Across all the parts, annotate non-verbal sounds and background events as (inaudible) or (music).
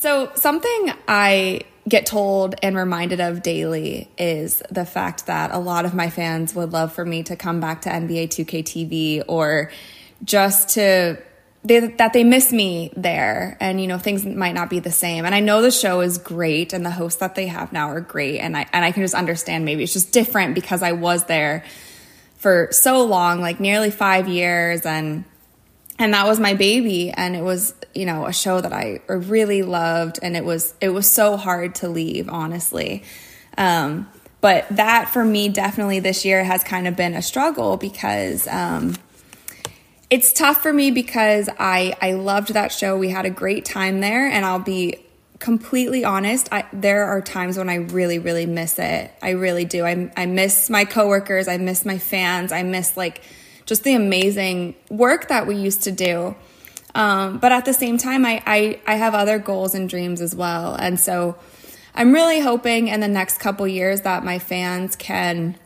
So, something I get told and reminded of daily is the fact that a lot of my fans would love for me to come back to NBA 2K TV or just to they, that they miss me there. And you know things might not be the same. And i know the show is great and the hosts that they have now are great. And i and i can just understand maybe it's just different because i was there for so long like nearly 5 years. And and that was my baby. And it was you know a show that i really loved and it was it was so hard to leave honestly. Um, but that for me definitely this year has kind of been a struggle because um, it's tough for me because i i loved that show. We had a great time there and i'll be completely honest I, there are times when i really really miss it. I really do. I, I miss my coworkers. I miss my fans. I miss like just the amazing work that we used to do. Um, but at the same time, I, I, I have other goals and dreams as well. And so I'm really hoping in the next couple years that my fans can,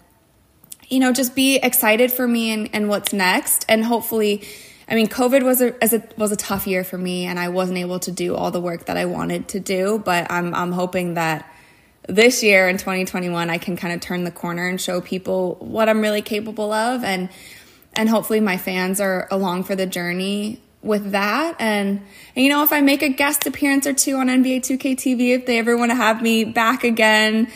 you know, just be excited for me and, and what's next. And hopefully, I mean, COVID was a, as a, was a tough year for me and I wasn't able to do all the work that I wanted to do, but I'm, I'm hoping that this year in 2021, I can kind of turn the corner and show people what I'm really capable of. And and hopefully my fans are along for the journey with that. And, and, you know, if I make a guest appearance or two on NBA 2K TV, if they ever want to have me back again,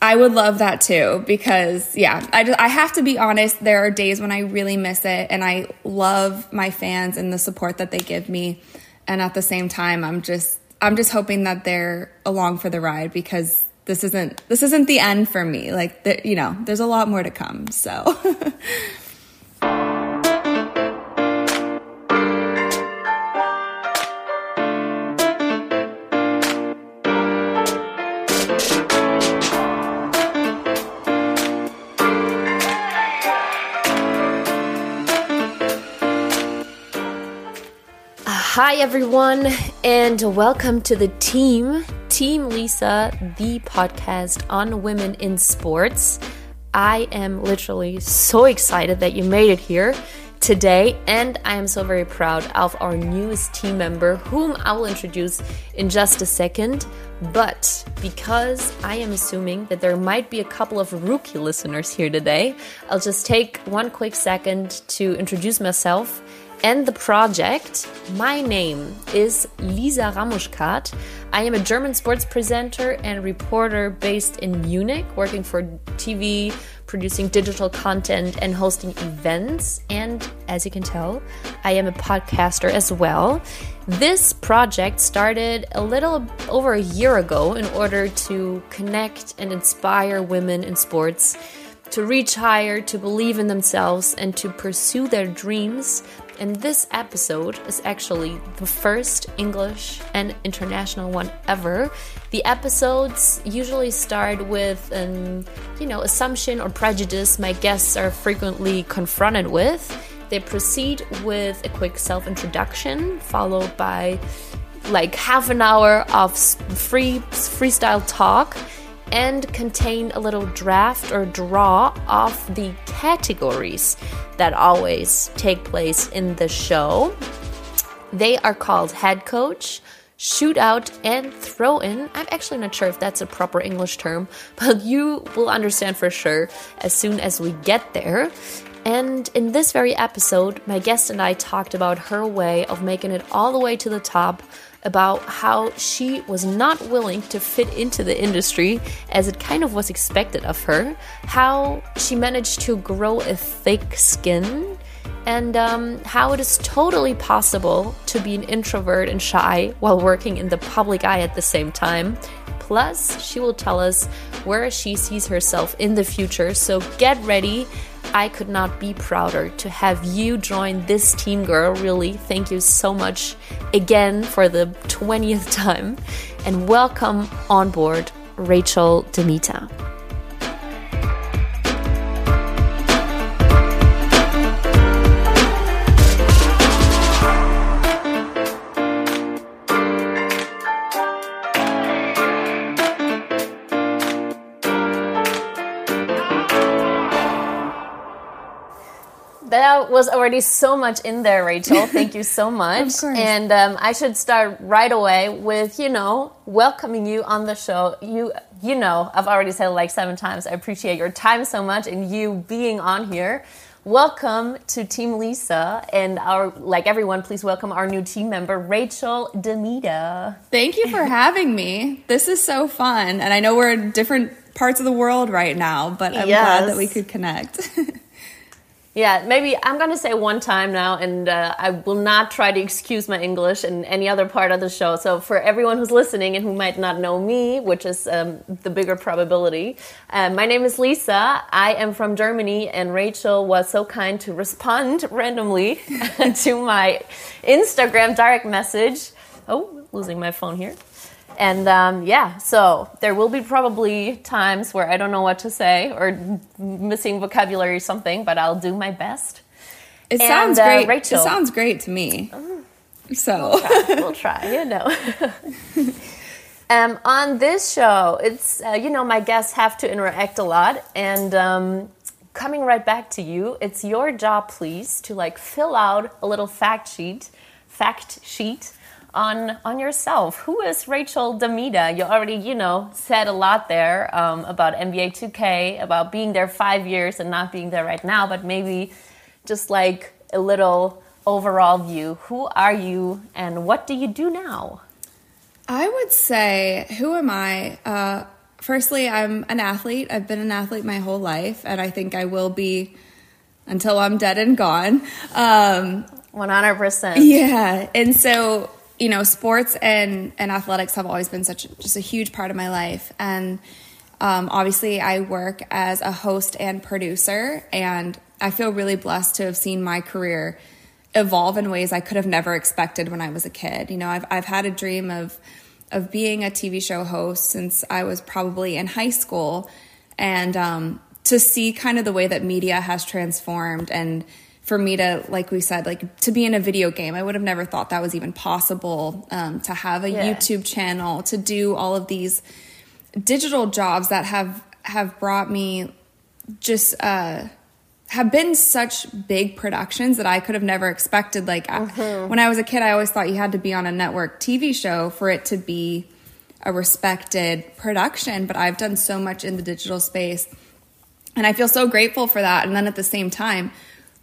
I would love that too because yeah, I just, I have to be honest, there are days when I really miss it and I love my fans and the support that they give me. And at the same time, I'm just I'm just hoping that they're along for the ride because this isn't this isn't the end for me. Like the, you know, there's a lot more to come. So (laughs) Hi, everyone, and welcome to the team, Team Lisa, the podcast on women in sports. I am literally so excited that you made it here today, and I am so very proud of our newest team member, whom I will introduce in just a second. But because I am assuming that there might be a couple of rookie listeners here today, I'll just take one quick second to introduce myself and the project. My name is Lisa Ramuschkat. I am a German sports presenter and reporter based in Munich, working for TV, producing digital content, and hosting events. And as you can tell, I am a podcaster as well. This project started a little over a year ago in order to connect and inspire women in sports to reach higher, to believe in themselves, and to pursue their dreams and this episode is actually the first English and international one ever. The episodes usually start with an, you know, assumption or prejudice my guests are frequently confronted with. They proceed with a quick self-introduction followed by like half an hour of free freestyle talk and contain a little draft or draw of the categories that always take place in the show. They are called head coach, shootout, and throw in. I'm actually not sure if that's a proper English term, (laughs) but you will understand for sure as soon as we get there. And in this very episode, my guest and I talked about her way of making it all the way to the top about how she was not willing to fit into the industry as it kind of was expected of her, how she managed to grow a thick skin, and um, how it is totally possible to be an introvert and shy while working in the public eye at the same time. Plus, she will tell us where she sees herself in the future, so get ready I could not be prouder to have you join this team, girl. Really, thank you so much again for the 20th (laughs) time. And welcome on board, Rachel DeMita. Already so much in there, Rachel. (laughs) Thank you so much. And um, I should start right away with, you know, welcoming you on the show. You, you know, I've already said it like seven times. I appreciate your time so much and you being on here. Welcome to Team Lisa and our, like everyone, please welcome our new team member, Rachel DeMita. Thank you for having me. This is so fun. And I know we're in different parts of the world right now, but I'm Yes. glad that we could connect. (laughs) Yeah, maybe I'm going to say one time now, and uh, I will not try to excuse my English in any other part of the show. So, for everyone who's listening and who might not know me, which is um, the bigger probability, uh, my name is Lisa. I am from Germany, and Rachel was so kind to respond (laughs) randomly (laughs) to my Instagram direct message. Oh, losing my phone here. And um, yeah, so there will be probably times where I don't know what to say or missing vocabulary or something, but I'll do my best. It And, sounds uh, great. Rachel. It sounds great to me. So we'll try, you know. (laughs) um, on this show, it's, uh, you know, my guests have to interact a lot. And um, coming right back to you, it's your job, please, to like fill out a little fact sheet, fact sheet on on yourself. Who is Rachel DeMita? You already, you know, said a lot there um, about NBA 2K, about being there five years and not being there right now, but maybe just like a little overall view. Who are you and what do you do now? I would say, who am I? Uh, firstly, I'm an athlete. I've been an athlete my whole life, and I think I will be until I'm dead and gone. Um, 100%. Yeah, and so you know, sports and and athletics have always been such just a huge part of my life, and um, obviously, I work as a host and producer, and I feel really blessed to have seen my career evolve in ways I could have never expected when I was a kid. You know, I've I've had a dream of of being a TV show host since I was probably in high school, and um, to see kind of the way that media has transformed and for me to like we said like to be in a video game i would have never thought that was even possible um, to have a Yeah. youtube channel to do all of these digital jobs that have have brought me just uh have been such big productions that I could have never expected. Like I- when I was a kid, I always thought you had to be on a network TV show for it to be a respected production. But I've done so much in the digital space, and I feel so grateful for that. And then at the same time,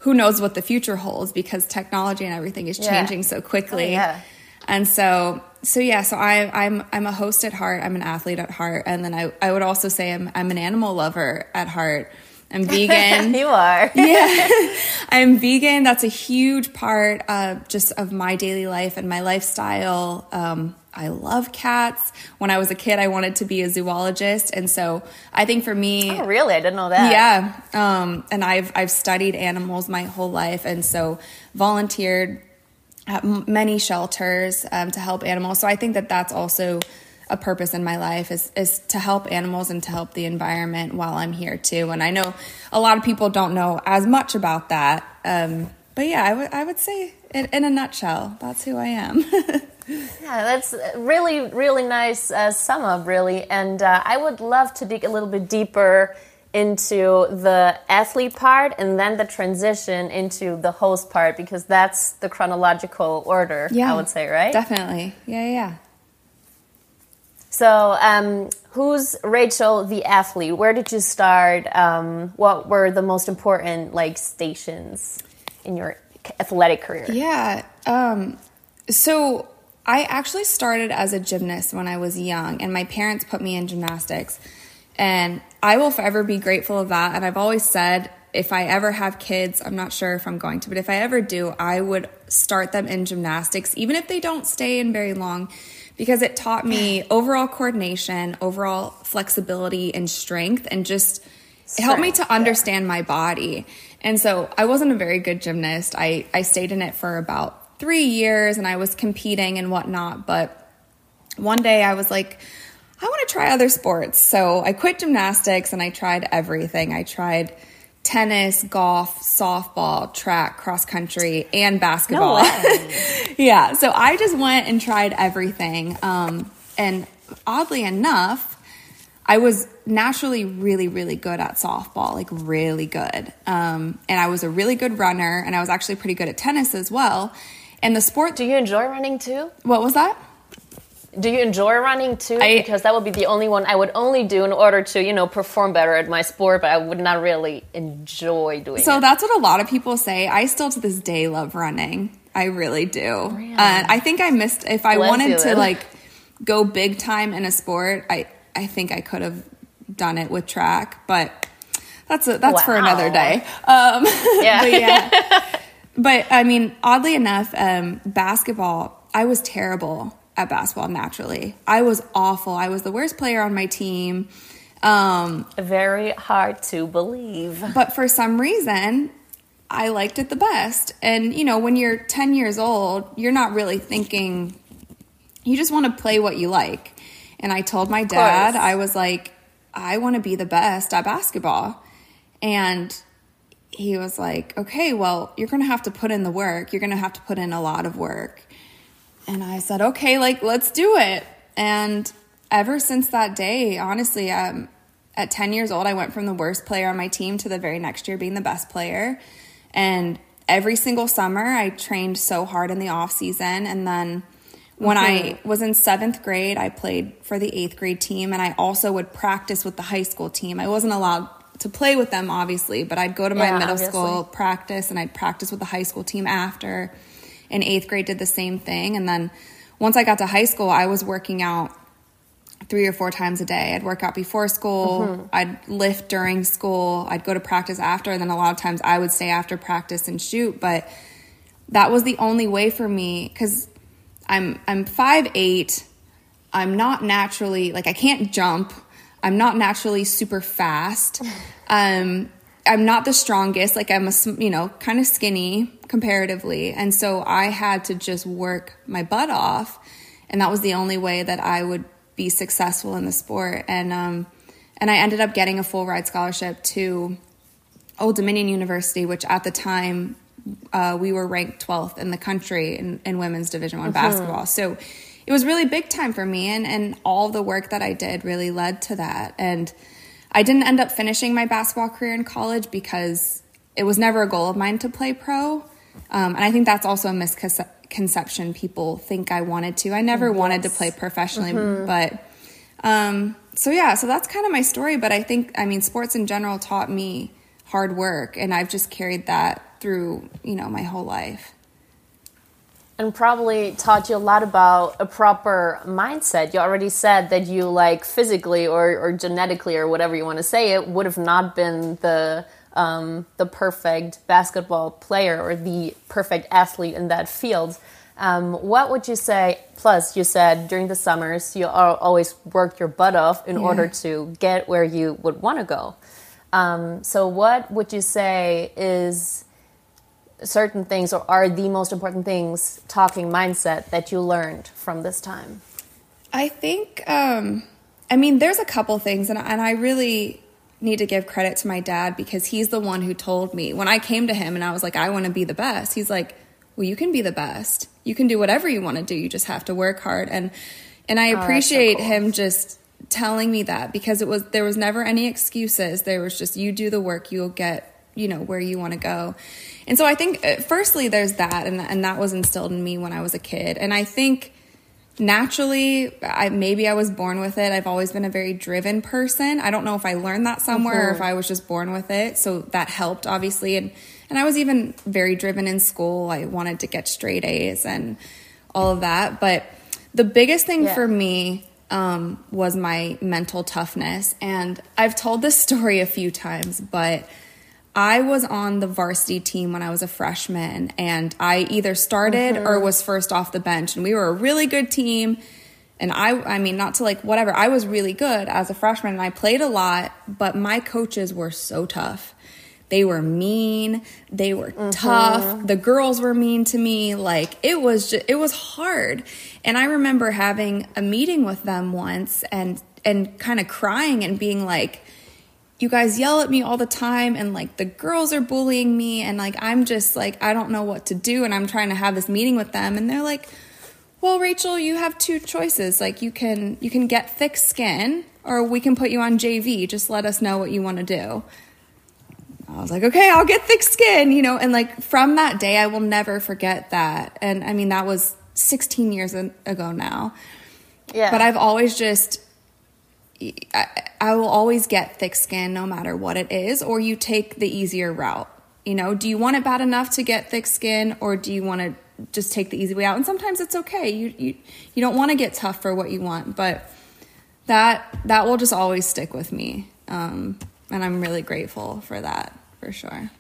who knows what the future holds because technology and everything is Yeah. changing so quickly. Oh, yeah. And so, so yeah, so I, I'm I'm a host at heart. I'm an athlete at heart, and then I, I would also say I'm I'm an animal lover at heart. I'm (laughs) vegan. you are. (laughs) yeah, I'm vegan. That's a huge part of just of my daily life and my lifestyle. Um, I love cats. When I was a kid, I wanted to be a zoologist, and so I think for me, Oh, really? I didn't know that. yeah, um, and I've I've studied animals my whole life, and so volunteered at m- many shelters um, to help animals. So I think that that's also a purpose in my life is is to help animals and to help the environment while I'm here too. And I know a lot of people don't know as much about that, um, but yeah, I would I would say in, in a nutshell, that's who I am. (laughs) Yeah, that's really, really nice uh, sum up, really. And uh, I would love to dig a little bit deeper into the athlete part and then the transition into the host part because that's the chronological order, yeah, I would say, right? Definitely, yeah, yeah. So, um, who's Rachel, the athlete? Where did you start? Um, what were the most important like stations in your athletic career? Yeah. Um, so I actually started as a gymnast when I was young, and my parents put me in gymnastics. And I will forever be grateful of that. And I've always said, if I ever have kids, I'm not sure if I'm going to, but if I ever do, I would start them in gymnastics, even if they don't stay in very long, because it taught me overall coordination, overall flexibility, and strength, and just it helped me to understand my body. And so I wasn't a very good gymnast. I, I stayed in it for about three years and I was competing and whatnot. But one day I was like, I want to try other sports. So I quit gymnastics and I tried everything. I tried tennis, golf, softball, track, cross country, and basketball. way. (laughs) yeah. So I just went and tried everything. Um, and oddly enough, I was naturally really, really good at softball, like really good. Um, and I was a really good runner, and I was actually pretty good at tennis as well. And the sport. Do you enjoy running too? What was that? Do you enjoy running too? I- because that would be the only one I would only do in order to, you know, perform better at my sport, but I would not really enjoy doing So it. that's what a lot of people say. I still to this day love running. I really do. Really? Uh, I think I missed if I Bless wanted to like go big time in a sport. I I think I could have done it with track, but that's a, that's for another day. Um, (laughs) Yeah. but yeah. (laughs) but I mean, oddly enough, um, basketball. I was terrible at basketball naturally. I was awful. I was the worst player on my team. Um, Very hard to believe. but for some reason i liked it the best and you know when you're 10 years old you're not really thinking you just want to play what you like and i told my dad i was like i want to be the best at basketball and he was like okay well you're gonna have to put in the work you're gonna have to put in a lot of work and I said, okay, like, let's do it. And ever since that day, honestly, um, at 10 years old, I went from the worst player on my team to the very next year being the best player. And every single summer, I trained so hard in the off season. And then when I was in seventh grade, I played for the eighth grade team. And I also would practice with the high school team. I wasn't allowed to play with them, obviously, but I'd go to my Yeah, middle obviously. school practice and I'd practice with the high school team after. In eighth grade, did the same thing. And then once I got to high school, I was working out three or four times a day. I'd work out before school, mm-hmm. I'd lift during school, I'd go to practice after, and then a lot of times I would stay after practice and shoot. But that was the only way for me because I'm I'm five eight. I'm not naturally like I can't jump. I'm not naturally super fast. (laughs) Um, I'm not the strongest. Like I'm a you know kind of skinny comparatively, and so I had to just work my butt off, and that was the only way that I would be successful in the sport. And um, and I ended up getting a full ride scholarship to Old Dominion University, which at the time uh, we were ranked 12th in the country in, in women's Division One basketball. So it was really big time for me, and and all the work that I did really led to that. And I didn't end up finishing my basketball career in college because it was never a goal of mine to play pro. Um, and I think that's also a misconception. People think I wanted to. I never wanted to play professionally, but um, so yeah, so that's kind of my story. But I think, I mean, sports in general taught me hard work, and I've just carried that through, you know, my whole life. and probably taught you a lot about a proper mindset. You already said that you like physically or, or genetically or whatever you want to say it would have not been the um, the perfect basketball player or the perfect athlete in that field. Um, what would you say? Plus, you said during the summers you always worked your butt off in order to get where you would want to go. Um, so, what would you say is certain things or are the most important things talking mindset that you learned from this time? I think, um, I mean, there's a couple things, and, and I really need to give credit to my dad because he's the one who told me when I came to him and I was like, I want to be the best. He's like, Well, you can be the best. You can do whatever you want to do. You just have to work hard. And and I Oh, that's so appreciate cool. him just telling me that because it was there was never any excuses. There was just you do the work, you'll get you know where you want to go. And so I think, uh, firstly, there's that, and and that was instilled in me when I was a kid. And I think naturally I maybe I was born with it. I've always been a very driven person. I don't know if I learned that somewhere or if I was just born with it. So that helped obviously and and I was even very driven in school. I wanted to get straight A's and all of that, but the biggest thing Yeah. for me um, was my mental toughness. And I've told this (laughs) story a few times, but I was on the varsity team when I was a freshman, and I either started or mm-hmm. was first off the bench, and we were a really good team. And I, I mean, not to like whatever, I was really good as a freshman, and I played a lot, but my coaches were so tough. They were mean, they were tough. Mm-hmm. The girls were mean to me. Like it was, just, it was hard. And I remember having a meeting with them once, and and kind of crying and being like you guys yell at me all the time and like the girls are bullying me and like I'm just like I don't know what to do and I'm trying to have this meeting with them and they're like well Rachel you have two choices like you can you can get thick skin or we can put you on JV. Just let us know what you want to do. I was like, okay, I'll get thick skin, you know, and like from that day, I will never forget that. And I mean, that was 16 years ago now. Yeah. But I've always just, I, I will always get thick skin no matter what it is, or you take the easier route. You know, do you want it bad enough to get thick skin, or do you want to just take the easy way out? And sometimes it's okay. You you you don't want to get tough for what you want, but that that will just always stick with me, um, and I'm really grateful for that for sure.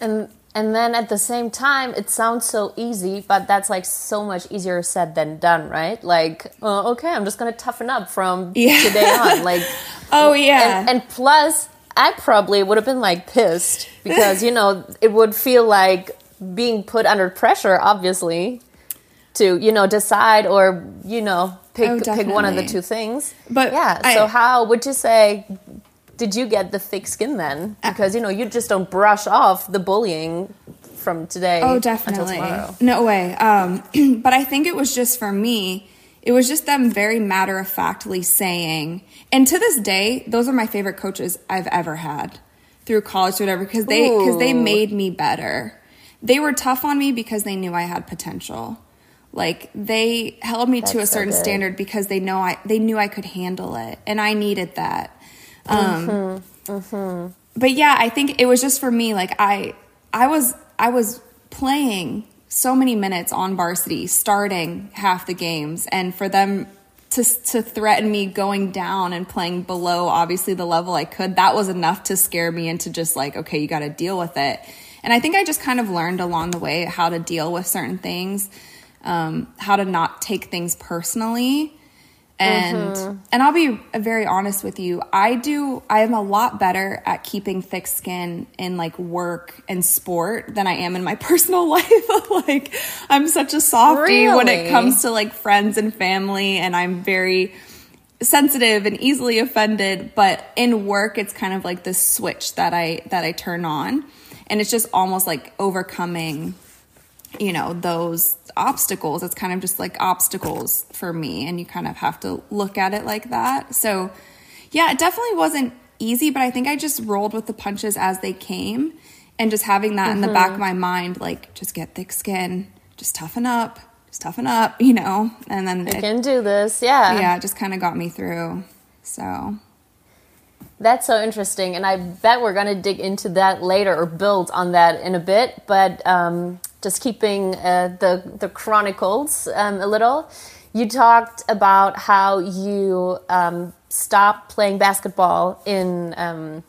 And and then at the same time, it sounds so easy, but that's like so much easier said than done, right? Like, uh, okay, I'm just gonna toughen up from (laughs) Yeah. today on. Like, (laughs) Oh yeah, and, and plus, I probably would have been like pissed (laughs) because you know it would feel like being put under pressure, obviously, to you know decide or you know pick Oh, pick one of the two things. But yeah, I- so how would you say? Did you get the thick skin then? Uh, Because you know you just don't brush off the bullying from today. Oh, definitely. No way. Um, (clears throat) but I think it was just for me, it was just them very matter of factly saying, and to this day, those are my favorite coaches I've ever had through college or whatever, because they, because they made me better. They were tough on me because they knew I had potential. Like they held me to a That's so certain standard because they know I, they knew I could handle it and I needed that. Um, but yeah, I think it was just for me. Like I, I was, I was playing so many minutes on varsity, starting half the games, and for them to to threaten me going down and playing below, obviously the level I could, that was enough to scare me into just like, okay, you got to deal with it. And I think I just kind of learned along the way how to deal with certain things, um, how to not take things personally and mm-hmm. and I'll be very honest with you. I do I am a lot better at keeping thick skin in like work and sport than I am in my (laughs) personal life. (laughs) like I'm such a softie when it comes to like friends and family and I'm very sensitive and easily offended, but in work it's kind of like this switch that I that I turn on and it's just almost like overcoming you know those obstacles it's kind of just like obstacles for me and you kind of have to look at it like that so yeah it definitely wasn't easy but i think i just rolled with the punches as they came and just having that in the back of my mind like just get thick skin just toughen up just toughen up you know and then You it, can do this, yeah. yeah it just kind of got me through so That's so interesting, and I bet we're going to dig into that later or build on that in a bit. But um, just keeping uh, the the chronicles um, a little, you talked about how you um, stopped playing basketball in um,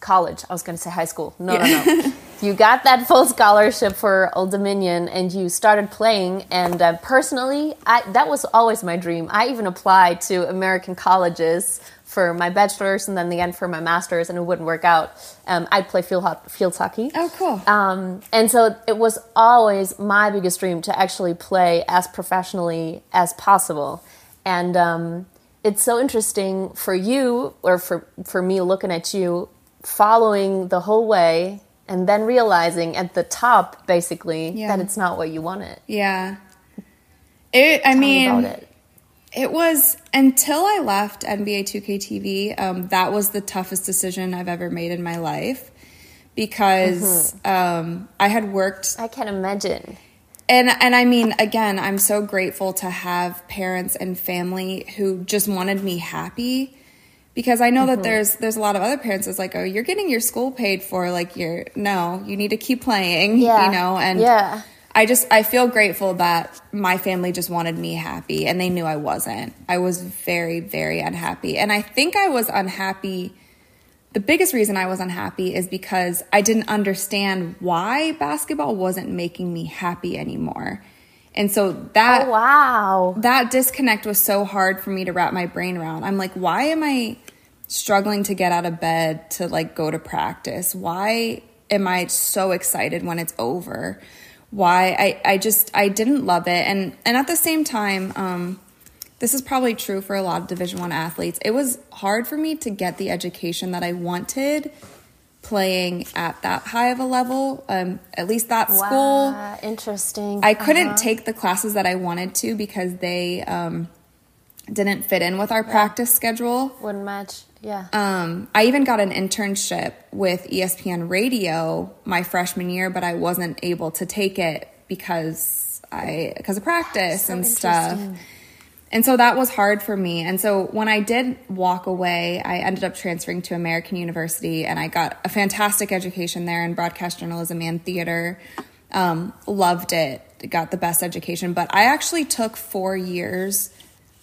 college. I was going to say high school. No, no, no. (laughs) you got that full scholarship for Old Dominion, and you started playing. And uh, personally, I, that was always my dream. I even applied to American colleges for my bachelor's and then the end for my master's, and it wouldn't work out. Um, I'd play field, ho- field hockey. oh cool Um, and so it was always my biggest dream to actually play as professionally as possible. And um, it's so interesting for you, or for, for me looking at you, following the whole way and then realizing at the top, basically, Yeah. that it's not what you wanted. yeah it i Tell me mean about it. It was until I left NBA 2K TV, um, that was the toughest decision I've ever made in my life because um, I had worked I can imagine. and and I mean again, I'm so grateful to have parents and family who just wanted me happy because I know that there's there's a lot of other parents that's like, "Oh, you're getting your school paid for like you're no, you need to keep playing." (laughs) Yeah. You know, and Yeah. I just I feel grateful that my family just wanted me happy and they knew I wasn't. I was very very unhappy. And I think I was unhappy the biggest reason I was unhappy is because I didn't understand why basketball wasn't making me happy anymore. And so that Oh, wow. that disconnect was so hard for me to wrap my brain around. I'm like, why am I struggling to get out of bed to like go to practice? Why am I so excited when it's over? Why I, I just I didn't love it and and at the same time, um, this is probably true for a lot of division one athletes. It was hard for me to get the education that I wanted playing at that high of a level. Um, at least that school. Wow, interesting. I couldn't Uh-huh. take the classes that I wanted to because they um, didn't fit in with our practice schedule. Wouldn't match. Yeah. Um, I even got an internship with ESPN Radio my freshman year, but I wasn't able to take it because I because of practice So and stuff. And so that was hard for me. And so when I did walk away, I ended up transferring to American University and I got a fantastic education there in broadcast journalism and theater. Um, loved it, got the best education. But I actually took four years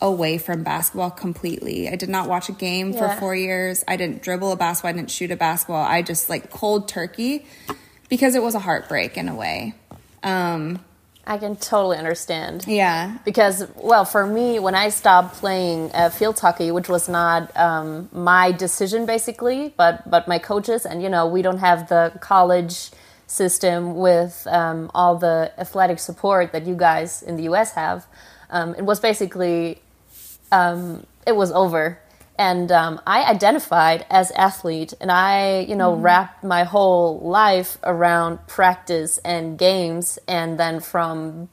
away from basketball completely. I did not watch a game for four years. I didn't dribble a basketball. I didn't shoot a basketball. I just like cold turkey because it was a heartbreak in a way. Um, I can totally understand. yeah. Because, well, for me, when I stopped playing uh, field hockey, which was not um, my decision basically, but but my coaches, and you know, we don't have the college system with um, all the athletic support that you guys in the U.S. have. Um, it was basically um, it was over. And um, I identified as athlete, and I, you know, wrapped my whole life around practice and games. And then from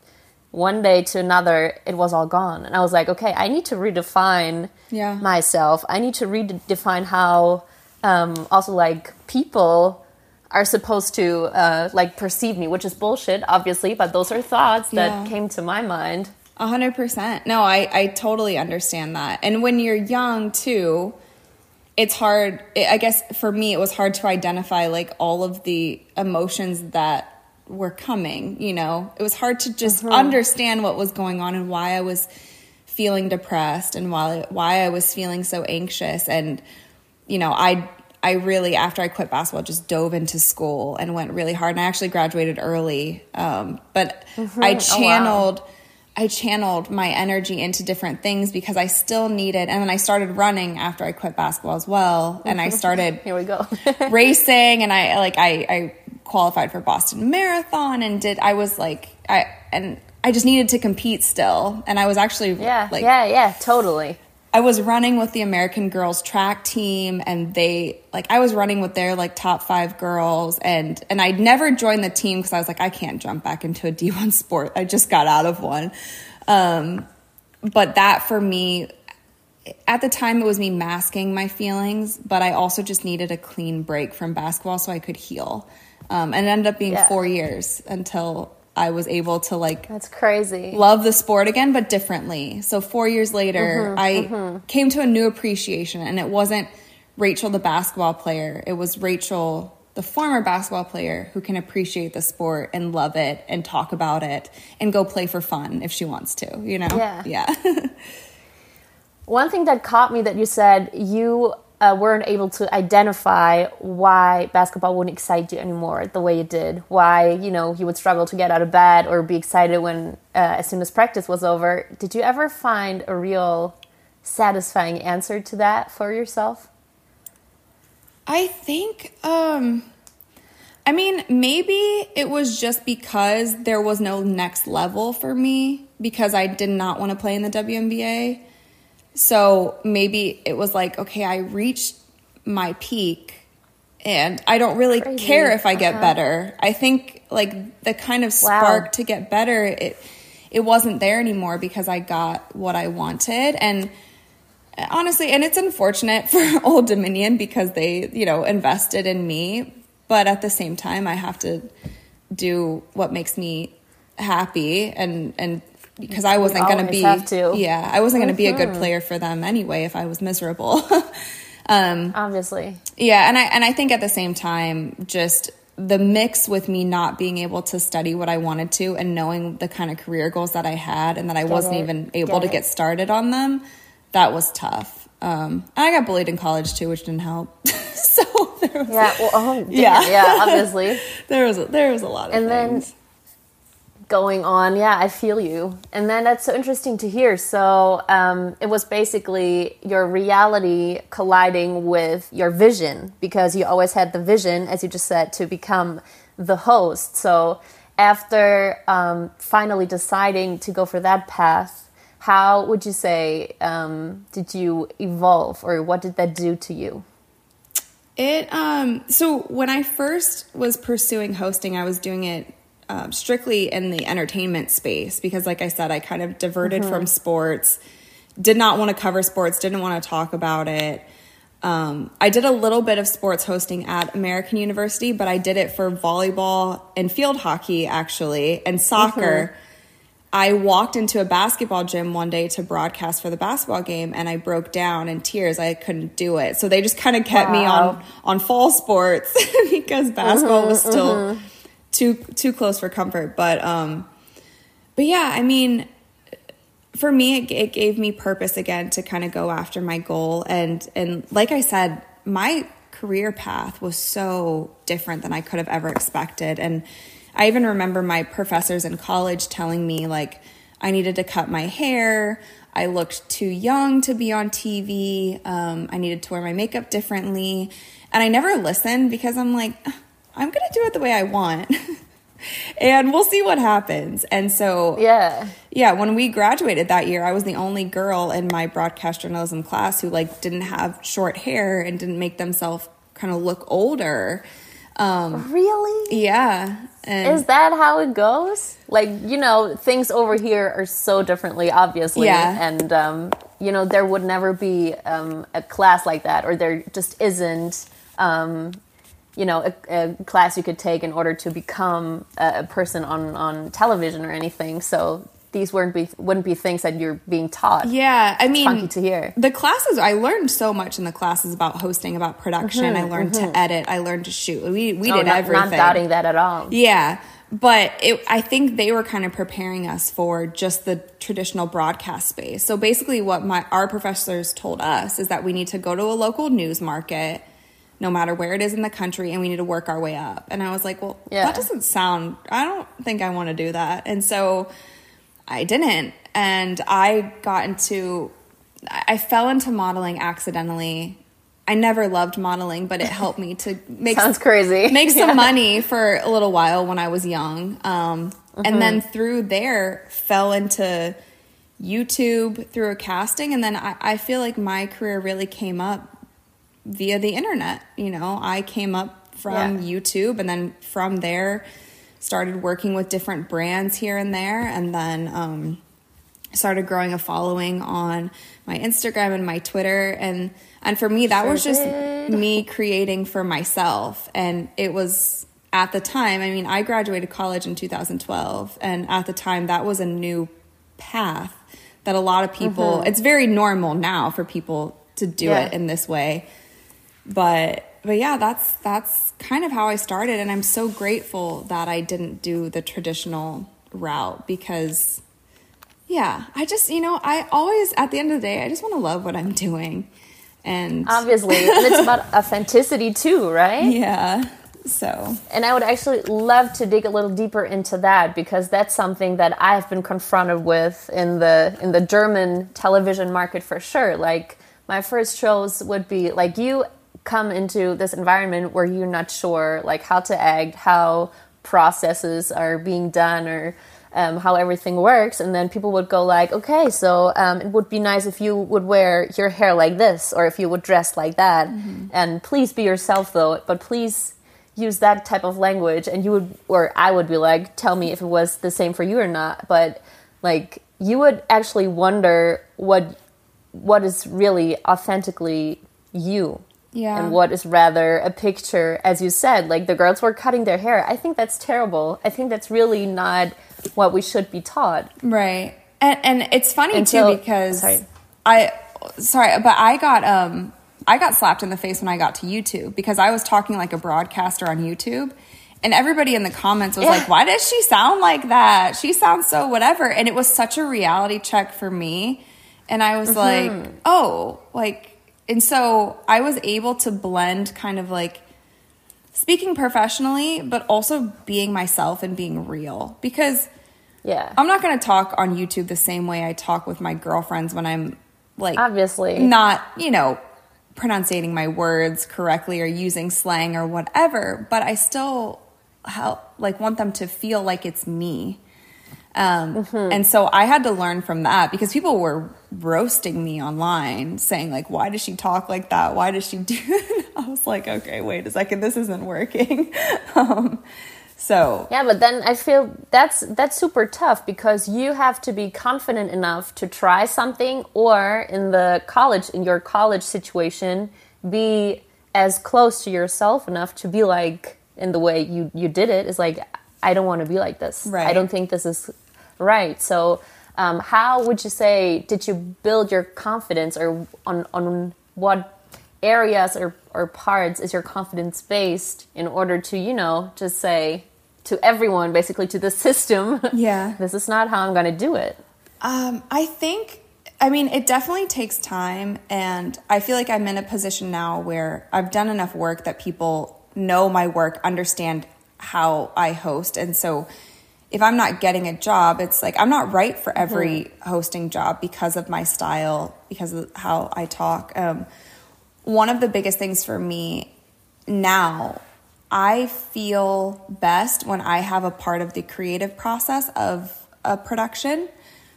one day to another, it was all gone. And I was like, okay, I need to redefine Yeah. myself. I need to redefine how um, also like people are supposed to uh, like perceive me, which is bullshit, obviously. But those are thoughts that Yeah. came to my mind. A hundred percent. No, I, I totally understand that. And when you're young too, it's hard. I I guess for me, it was hard to identify like all of the emotions that were coming. You know, it was hard to just understand what was going on and why I was feeling depressed and why why I was feeling so anxious. And you know, I I really after I quit basketball just dove into school and went really hard. And I actually graduated early, um, but I Oh, wow. I channeled my energy into different things because I still needed, and then I started running after I quit basketball as well. And I (laughs) started Here we go. (laughs) racing, and I like I, I qualified for Boston Marathon, and did I was like I and I just needed to compete still, and I was actually yeah, like yeah, yeah, totally. I was running with the American girls track team and they like I was running with their like top 5 girls and and I'd never joined the team cuz I was like I can't jump back into a (laughs) D1 sport. I just got out of one. Um but that for me at the time it was me masking my feelings, but I also just needed a clean break from basketball so I could heal. Um and it ended up being Yeah. 4 years until I was able to like That's crazy. love the sport again, but differently. So four years later, mm-hmm, I mm-hmm. came to a new appreciation, and it wasn't Rachel, the basketball player. It was Rachel, the former basketball player, who can appreciate the sport and love it and talk about it and go play for fun if she wants to. You know? Yeah. Yeah. (laughs) One thing that caught me that you said you uh, weren't able to identify why basketball wouldn't excite you anymore the way it did. Why you know you would struggle to get out of bed or be excited when uh, as soon as practice was over. Did you ever find a real satisfying answer to that for yourself? I think um I mean maybe it was just because there was no next level for me because I did not want to play in the WNBA. So maybe it was like okay, I reached my peak and I don't really Crazy. care if I get Uh-huh. better. I think like the kind of Wow. spark to get better it it wasn't there anymore because I got what I wanted and honestly and it's unfortunate (laughs) for old dominion because they you know invested in me but at the same time i have to do what makes me happy and and because i wasn't going to be to. yeah i wasn't going to be a good player for them anyway if i was miserable (laughs) um Obviously, yeah, and I and I think at the same time, just the mix with me not being able to study what I wanted to and knowing the kind of career goals that I had and that I wasn't even able Get to it. get started on them, that was tough. Um, and I got bullied in college too, which didn't help. (laughs) so there was, yeah. Well, oh, damn, Yeah. yeah, obviously. (laughs) there was a, there was a lot of And then- things. Going on. Yeah, I feel you. And then that's so interesting to hear. So um, it was basically your reality colliding with your vision because you always had the vision, as you just said, to become the host. So after um, finally deciding to go for that path, how would you say um, did you evolve or what did that do to you? It um so when I first was pursuing hosting, I was doing it um, strictly in the entertainment space because, like I said, I kind of diverted from sports did not want to cover sports, didn't want to talk about it. Um, I did a little bit of sports hosting at American University, but I did it for volleyball and field hockey, actually, and soccer. Mm-hmm. I walked into a basketball gym one day to broadcast for the basketball game and I broke down in tears. I couldn't do it. So they just kind of kept wow. me on on fall sports (laughs) because basketball mm-hmm, was still mm-hmm. Too too close for comfort. But um but yeah, I mean for me it, it gave me purpose again to kind of go after my goal and and like I said, my career path was so different than I could have ever expected and I even remember my professors in college telling me like I needed to cut my hair. I looked too young to be on TV. Um, I needed to wear my makeup differently. And I never listened because I'm like, I'm going to do it the way I want. (laughs) and we'll see what happens. And so, yeah. Yeah, when we graduated that year, I was the only girl in my broadcast journalism class who like didn't have short hair and didn't make themselves kind of look older. Um, really? Yeah. And Is that how it goes? Like, you know, things over here are so differently, obviously. Yeah. And, um, you know, there would never be um, a class like that, or there just isn't, um, you know, a, a, class you could take in order to become a, person on, on television or anything. So these wouldn't be wouldn't be things that you're being taught. Yeah, I mean, funky to hear. The classes I learned so much in the classes about hosting, about production. Mm-hmm, I learned mm-hmm. to edit. I learned to shoot. We we oh, did not, everything. Not doubting that at all. Yeah, but it, I think they were kind of preparing us for just the traditional broadcast space. So basically, what my our professors told us is that we need to go to a local news market no matter where it is in the country and we need to work our way up. And I was like, well, yeah. that doesn't sound, I don't think I want to do that. And so I didn't. And I got into, I fell into modeling accidentally. I never loved modeling, but it helped me to (laughs) make sounds crazy. (laughs) make some yeah. money for a little while when I was young, um, mm-hmm. and then through there fell into YouTube through a casting, and then I, I feel like my career really came up via the internet. You know, I came up from yeah. YouTube, and then from there started working with different brands here and there, and then um, started growing a following on my Instagram and my Twitter. And and for me, that sure was just did. me creating for myself, and it was at the time. I mean, I graduated college in 2012, and at the time, that was a new path that a lot of people. Mm-hmm. It's very normal now for people to do yeah. it in this way, but but yeah, that's that's kind of how I started, and I'm so grateful that I didn't do the traditional route because, yeah, I just you know I always at the end of the day I just want to love what I'm doing, and obviously, and it's about (laughs) authenticity too, right? Yeah. So, and I would actually love to dig a little deeper into that because that's something that I've been confronted with in the in the German television market for sure. Like my first shows would be like you come into this environment where you're not sure like how to act, how processes are being done, or um, how everything works, and then people would go like, okay, so um, it would be nice if you would wear your hair like this, or if you would dress like that, mm-hmm. and please be yourself though, but please use that type of language, and you would, or I would be like, tell me if it was the same for you or not, but like you would actually wonder what what is really authentically you yeah. And what is rather a picture, as you said, like the girls were cutting their hair. I think that's terrible. I think that's really not what we should be taught. Right. And and it's funny Until, too because sorry. I sorry, but I got um I got slapped in the face when I got to YouTube because I was talking like a broadcaster on YouTube. And everybody in the comments was yeah. like, why does she sound like that? She sounds so whatever. And it was such a reality check for me. And I was mm-hmm. like, oh, like and so I was able to blend kind of like speaking professionally, but also being myself and being real because yeah. I'm not going to talk on YouTube the same way I talk with my girlfriends when I'm like obviously not, you know, pronouncing my words correctly or using slang or whatever, but I still help like want them to feel like it's me. Um, mm-hmm. And so I had to learn from that because people were roasting me online, saying like, "Why does she talk like that? Why does she (laughs) do?" I was like, "Okay, wait a second, this isn't working." (laughs) um, So Yeah, but then I feel that's that's super tough because you have to be confident enough to try something or in the college in your college situation be as close to yourself enough to be like in the way you you did it is like I don't want to be like this. Right. I don't think this is right. So um, how would you say did you build your confidence or on on what areas or, or parts is your confidence based in order to you know just say to everyone basically to the (laughs) system Yeah. this is not how i'm going to do it Um, I think, I mean, it definitely takes time. And I feel like I'm in a position now where I've done enough work that people know my work, understand how I host. And so if I'm not getting a job, it's like I'm not right for every hosting job because of my style, because of how I talk. Um, one of the biggest things for me now I feel best when I have a part of the creative process of a production.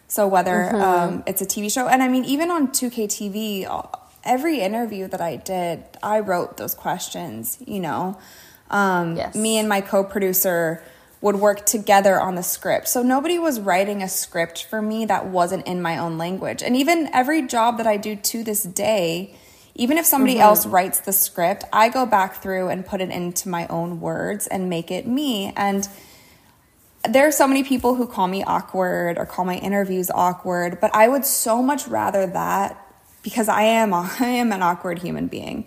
So whether um, it's a TV show, and I mean, even on 2K TV, every interview that I did, I wrote those questions. You know, um, Yes. me and my co-producer would work together on the script. So nobody was writing a script for me that wasn't in my own language. And even every job that I do to this day, even if somebody mm-hmm. else writes the script, I go back through and put it into my own words and make it me. And there are so many people who call me awkward or call my interviews awkward, but I would so much rather that because I am (laughs) I am an awkward human being.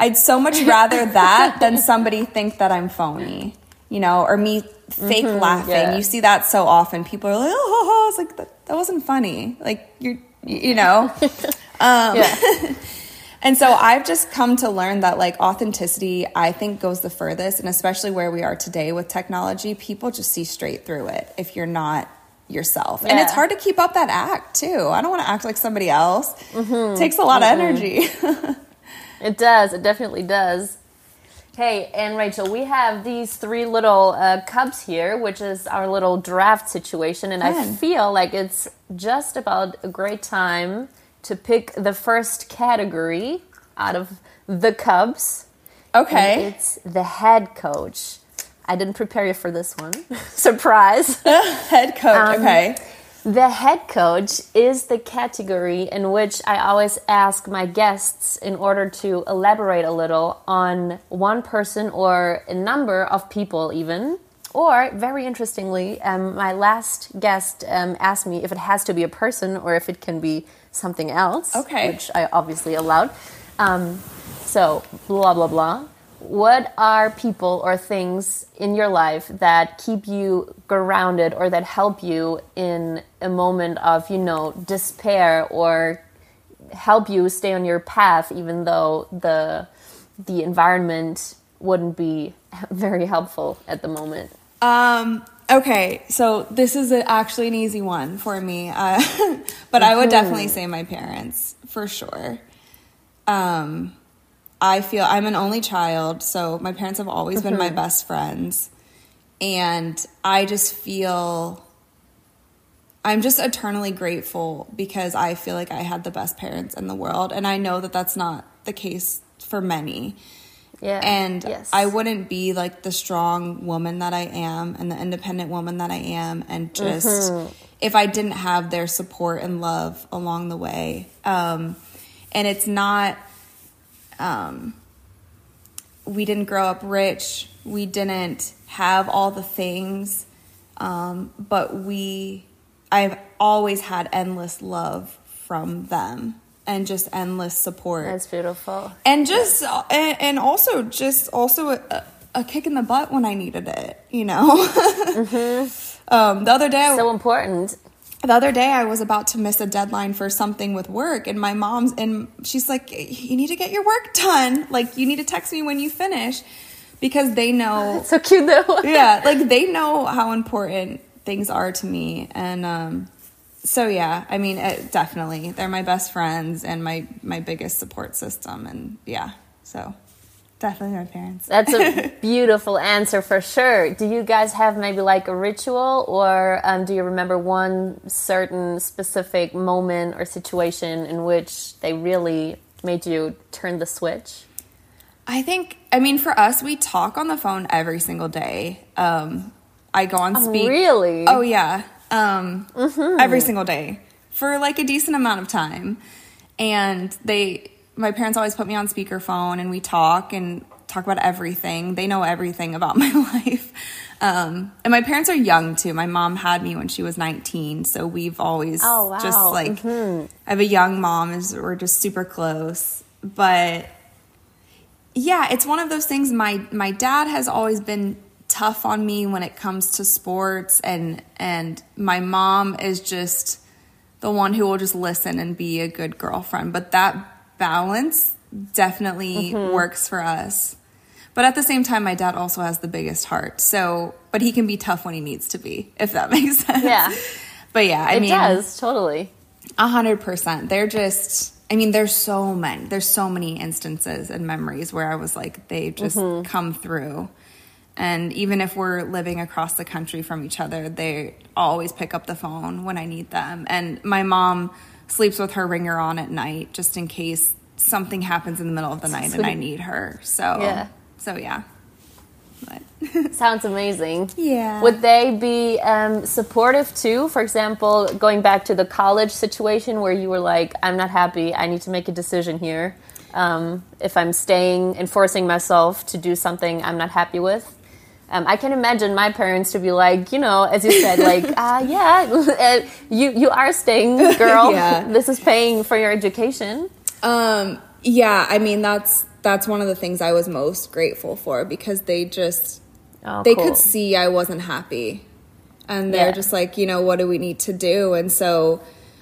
I'd so much rather that than somebody think that I'm phony, you know, or me fake mm-hmm. laughing. yeah. You see that so often. People are like, "Oh, it's like that, that wasn't funny." Like you're, you know. (laughs) Um, yeah (laughs) And so I've just come to learn that like authenticity, I think goes the furthest. And especially where we are today with technology, people just see straight through it if you're not yourself. And it's hard to keep up that act too. I don't want to act like somebody else. It takes a lot of mm-hmm. energy. (laughs) it does it definitely does hey and rachel we have these three little uh, cubs here which is our little draft situation and i feel like it's just about a great time to pick the first category out of the cubs And okay. it's the head coach. I didn't prepare you for this one. (laughs) Surprise. (laughs) Head coach. Um, okay. The head coach is the category in which I always ask my guests in order to elaborate a little on one person or a number of people, even. Or, very interestingly, um, my last guest um, asked me if it has to be a person or if it can be something else. Okay. Which I obviously allowed. Um, so, blah, blah, blah. What are people or things in your life that keep you grounded or that help you in a moment of, you know, despair or help you stay on your path even though the the environment wouldn't be (laughs) very helpful at the moment? Um, okay, so this is a, actually an easy one for me, uh, (laughs) but I would definitely say my parents for sure. Um, I feel I'm an only child, so my parents have always been my best friends, and I just feel I'm just eternally grateful because I feel like I had the best parents in the world, and I know that that's not the case for many Yeah. and yes. I wouldn't be like the strong woman that I am and the independent woman that I am, and just if I didn't have their support and love along the way. Um, and it's not, um, we didn't grow up rich, we didn't have all the things, um, but we, I've always had endless love from them and just endless support That's beautiful. and just and, and also just also a, a kick in the butt when I needed it, you know. (laughs) um, the other day, So important. The other day I was about to miss a deadline for something with work, and my mom's and she's like, "You need to get your work done. Like, you need to text me when you finish." Because they know (laughs) So cute though. (laughs) yeah, like they know how important things are to me, and um, so yeah, I mean, it, definitely, they're my best friends and my my biggest support system, and yeah, so definitely my parents. That's a (laughs) beautiful answer for sure. Do you guys have maybe like a ritual, or um, do you remember one certain specific moment or situation in which they really made you turn the switch? I think, I mean, for us, we talk on the phone every single day. Um, I go on speak. really? Oh, yeah. Um, Every single day for like a decent amount of time. And they, my parents always put me on speakerphone and we talk and talk about everything. They know everything about (laughs) my life. Um, and my parents are young too. My mom had me when she was 19. So we've always Oh, wow. just like, I have a young mom, is we're just super close. But yeah, it's one of those things. My my dad has always been tough on me when it comes to sports, and and my mom is just the one who will just listen and be a good girlfriend. But that balance definitely mm-hmm. works for us. But at the same time, my dad also has the biggest heart. So, but he can be tough when he needs to be, if that (laughs) makes sense. Yeah. But yeah, I it mean, does totally. a hundred percent. They're just. I mean, there's so many. There's so many instances and memories where I was like, they just mm-hmm. come through. And even if we're living across the country from each other, they always pick up the phone when I need them. And my mom sleeps with her ringer on at night just in case something happens in the middle of the night and I (laughs) need her. So Yeah. So yeah. But (laughs) Sounds amazing. Yeah. Would they be um, supportive too? For example, going back to the college situation where you were like, I'm not happy, I need to make a decision here. Um, if I'm staying and forcing myself to do something I'm not happy with. Um, I can imagine my parents to be like, you know, as you said, like, uh, (laughs) yeah, uh, (laughs) you you are staying, (laughs) girl. Yeah. This is paying for your education. Um, yeah, I mean that's that's one of the things I was most grateful for because they just Oh, they cool. could see I wasn't happy. And they're Yeah. just like, you know, what do we need to do? And so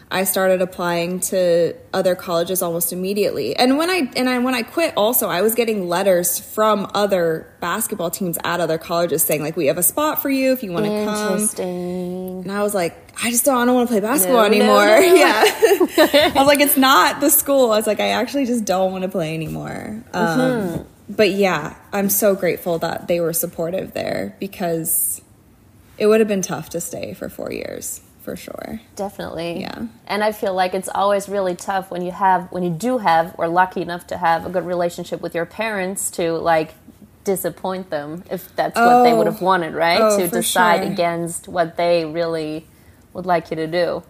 I started applying to other colleges almost immediately. And when I and I, when I quit also, I was getting letters from other basketball teams at other colleges saying like we have a spot for you if you want to come. And I was like, I just don't, I don't want to play basketball No, anymore. no, no. (laughs) Yeah. (laughs) I was like, it's not the school. I was like, I actually just don't want to play anymore. Um, Mm-hmm. But yeah, I'm so grateful that they were supportive there because it would have been tough to stay for four years for sure. Definitely. Yeah. And I feel like it's always really tough when you have when you do have or lucky enough to have a good relationship with your parents to like disappoint them if that's what they Oh. would have wanted, right? Oh, to decide sure. against what they really would like you to do.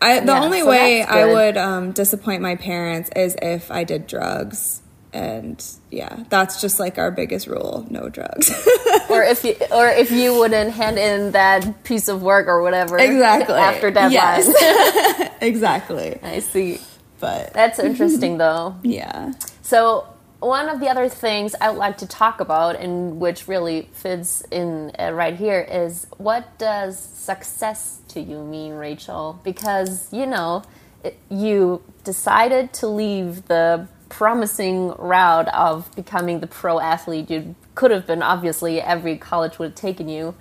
I, the Yeah, only so way I would um, disappoint my parents is if I did drugs. And yeah, that's just like our biggest rule no drugs. (laughs) or if you or if you wouldn't hand in that piece of work or whatever exactly. after deadline. Yes. (laughs) (laughs) exactly. I see. But That's interesting though. yeah. So one of the other things I would like to talk about, and which really fits in uh, right here, is what does success to you mean, Rachel? Because you know, it, you decided to leave the promising route of becoming the pro athlete you could have been. Obviously, every college would have taken you.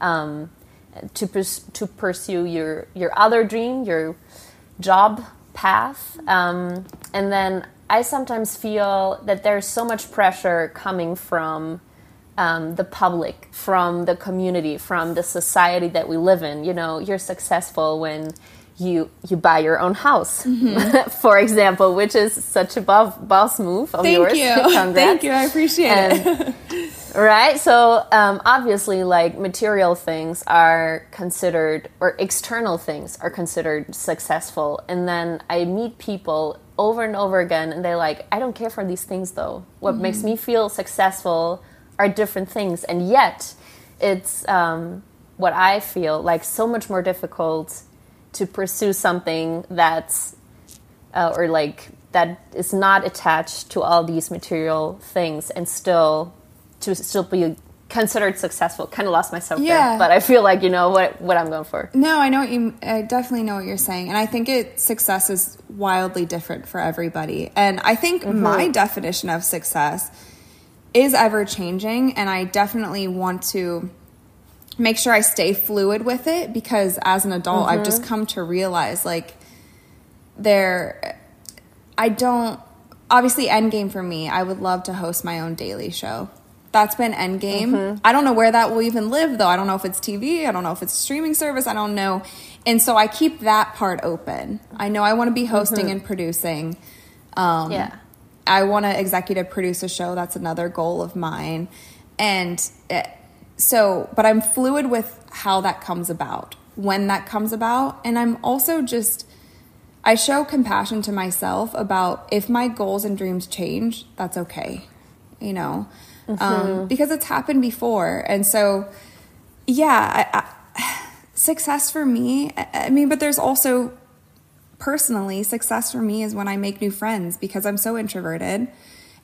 Um, to pers- to pursue your your other dream, your job path. Um, and then I sometimes feel that there's so much pressure coming from um, the public, from the community, from the society that we live in. You know, you're successful when you you buy your own house, (laughs) for example, which is such a boss, boss move of Thank yours. you. (laughs) Congrats. Thank you. I appreciate it. (laughs) Right so um, obviously like material things are considered or external things are considered successful and then i meet people over and over again and they're like i don't care for these things though what makes me feel successful are different things and yet it's um, what i feel like so much more difficult to pursue something that's uh, or like that is not attached to all these material things and still to still be considered successful. Kind of lost myself Yeah. there, but I feel like you know what what I'm going for. No, I know what you. I definitely know what you're saying, and I think it success is wildly different for everybody. And I think my definition of success is ever changing, and I definitely want to make sure I stay fluid with it because as an adult, I've just mm-hmm. come to realize like there, I don't. Obviously, end game for me. I would love to host my own daily show. That's been end game. Mm-hmm. I don't know where that will even live though. I don't know if it's TV. I don't know if it's a streaming service. I don't know. And so I keep that part open. I know I want to be hosting mm-hmm. and producing. Um, Yeah. I want to executive produce a show. That's another goal of mine. And it, so, but I'm fluid with how that comes about, when that comes about. And I'm also just, I show compassion to myself about if my goals and dreams change, that's okay, you know, mm-hmm. um, because it's happened before. And so, yeah, I, I, success for me, I mean, but there's also personally, success for me is when I make new friends because I'm so introverted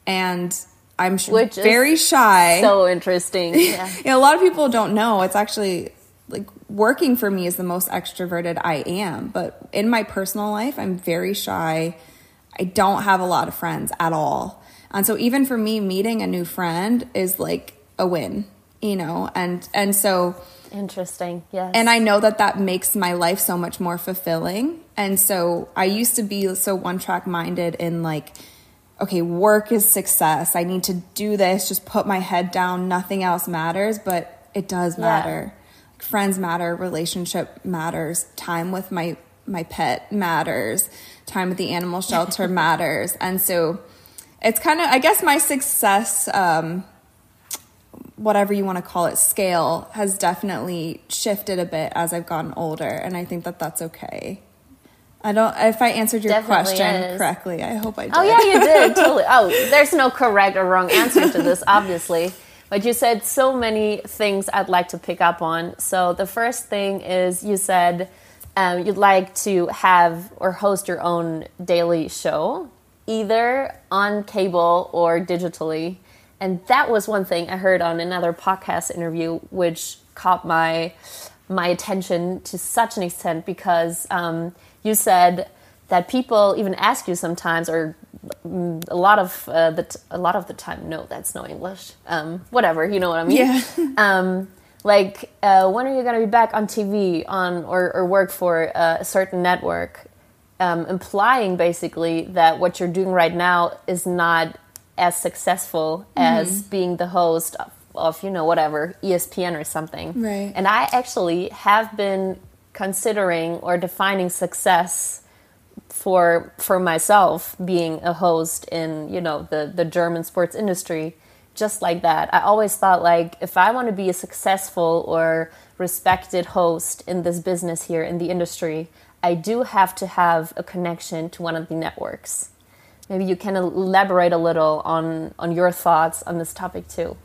and I'm Which very shy. So interesting. (laughs) Yeah. you know, a lot of people don't know. It's actually like working for me is the most extroverted I am, but in my personal life, I'm very shy. I don't have a lot of friends at all. And so even for me meeting a new friend is like a win, you know. And and so interesting. Yes. And I know that that makes my life so much more fulfilling. And so I used to be so one track minded in like okay, work is success. I need to do this, just put my head down, nothing else matters, but it does matter. Yeah friends matter, relationship matters, time with my my pet matters, time at the animal shelter (laughs) matters. And so it's kind of I guess my success um, whatever you want to call it scale has definitely shifted a bit as I've gotten older and I think that that's okay. I don't if I answered your Definitely question is. correctly. I hope I did. Oh yeah, you did. (laughs) totally. Oh, there's no correct or wrong answer to this obviously. But you said so many things I'd like to pick up on. So the first thing is you said um, you'd like to have or host your own daily show, either on cable or digitally. And that was one thing I heard on another podcast interview, which caught my my attention to such an extent because um, you said that people even ask you sometimes or a lot of uh, the t- a lot of the time. No, that's no English. Um, whatever, you know what I mean. Yeah. (laughs) um, like, uh, when are you going to be back on TV on or, or work for uh, a certain network? Um, implying basically that what you're doing right now is not as successful mm-hmm. as being the host of, of, you know, whatever ESPN or something. Right. And I actually have been considering or defining success for for myself being a host in you know the the German sports industry just like that. I always thought like if I want to be a successful or respected host in this business here in the industry I do have to have a connection to one of the networks. Maybe you can elaborate a little on on your thoughts on this topic too.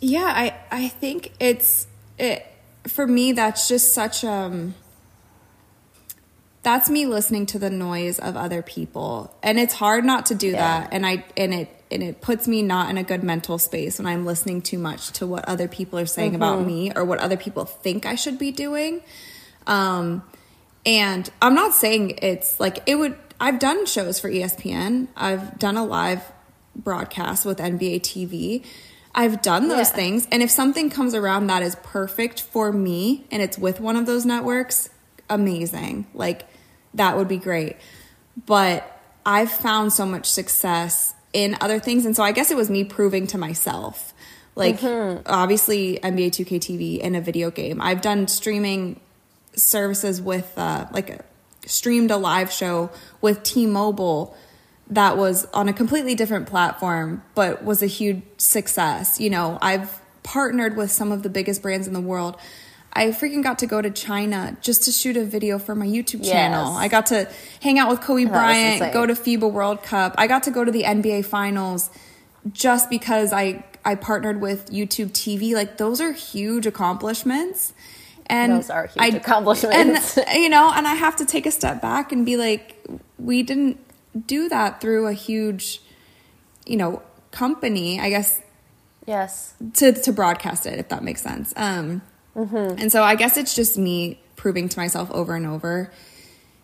Yeah I I think it's it for me that's just such um that's me listening to the noise of other people. And it's hard not to do yeah. that. And i and it and it puts me not in a good mental space when i'm listening too much to what other people are saying mm-hmm. about me or what other people think i should be doing. Um and i'm not saying it's like it would i've done shows for espn i've done a live broadcast with nba tv I've done those yeah. things. And if something comes around that is perfect for me and it's with one of those networks, amazing. Like that would be great. But I've found so much success in other things. And so I guess it was me proving to myself. Like mm-hmm. obviously NBA 2K TV in a video game. I've done streaming services with uh, like a, streamed a live show with T-Mobile that was on a completely different platform but was a huge success. You know, I've partnered with some of the biggest brands in the world I freaking got to go to China just to shoot a video for my YouTube yes. channel. I got to hang out with Kobe that Bryant, go to FIBA World Cup. I got to go to the NBA Finals just because I I partnered with YouTube TV. Like those are huge accomplishments. And those are huge I, accomplishments. And you know, and I have to take a step back and be like, we didn't do that through a huge, you know, company. I guess. Yes. To to broadcast it, if that makes sense. Um, Mm-hmm. And so I guess it's just me proving to myself over and over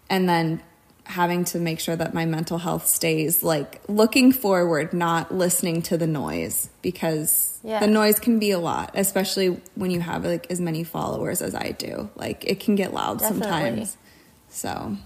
and then having to make sure that my mental health stays like looking forward, not listening to the noise because yeah. the noise can be a lot, especially when you have like as many followers as I do. Like it can get loud Definitely. sometimes. So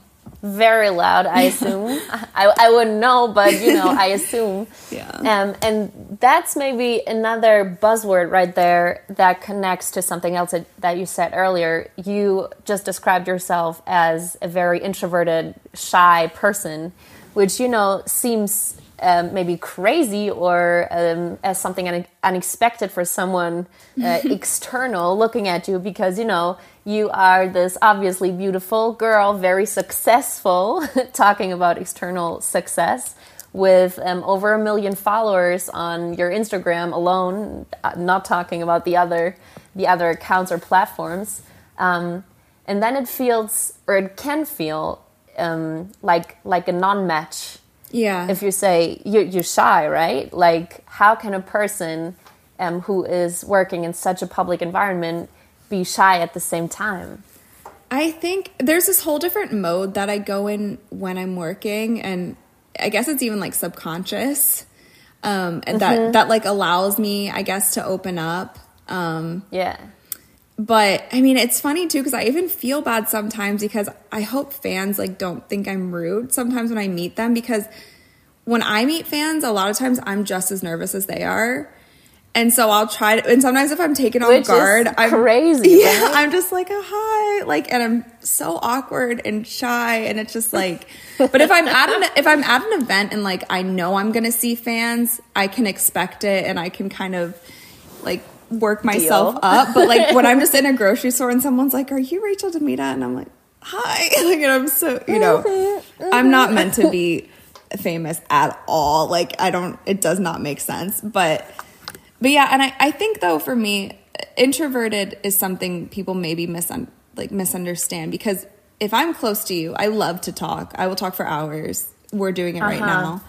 very loud i assume. I, I wouldn't know but you know i (laughs) assume. Yeah. Um, and that's maybe another buzzword right there that connects to something else that, that you said earlier. You just described yourself as a very introverted shy person which you know seems um, maybe crazy or um, as something un- unexpected for someone uh, (laughs) external looking at you because you know you are this obviously beautiful girl very successful (laughs) talking about external success with um, over a million followers on your instagram alone uh, not talking about the other the other accounts or platforms. Um, and then it feels or it can feel um, like like a non-match Yeah. if you say you're, you're shy, right? Like, how can a person um, who is working in such a public environment be shy at the same time? I think there's this whole different mode that I go in when I'm working, and I guess it's even like subconscious, um, and that that like allows me, I guess, to open up. Um, Yeah. But I mean, it's funny too because I even feel bad sometimes because I hope fans like don't think I'm rude sometimes when I meet them because when I meet fans, a lot of times I'm just as nervous as they are. And so I'll try to, and sometimes if I'm taken off guard, I'm crazy, (laughs) Yeah, right? I'm just like, oh, hi, like, and I'm so awkward and shy, and it's just like. (laughs) But if I'm at an if I'm at an event and like I know I'm gonna see fans, I can expect it, and I can kind of like work myself Deal. up. But like when I'm just (laughs) in a grocery store and someone's like, "Are you Rachel DeMita?" and I'm like, "Hi," (laughs) like, and I'm so you know, mm-hmm. I'm not meant to mm-hmm. be famous at all. Like I don't. It does not make sense, but. But yeah, and I, I think though for me, introverted is something people maybe misun- like misunderstand because if I'm close to you, I love to talk. I will talk for hours. We're doing it right uh-huh. now.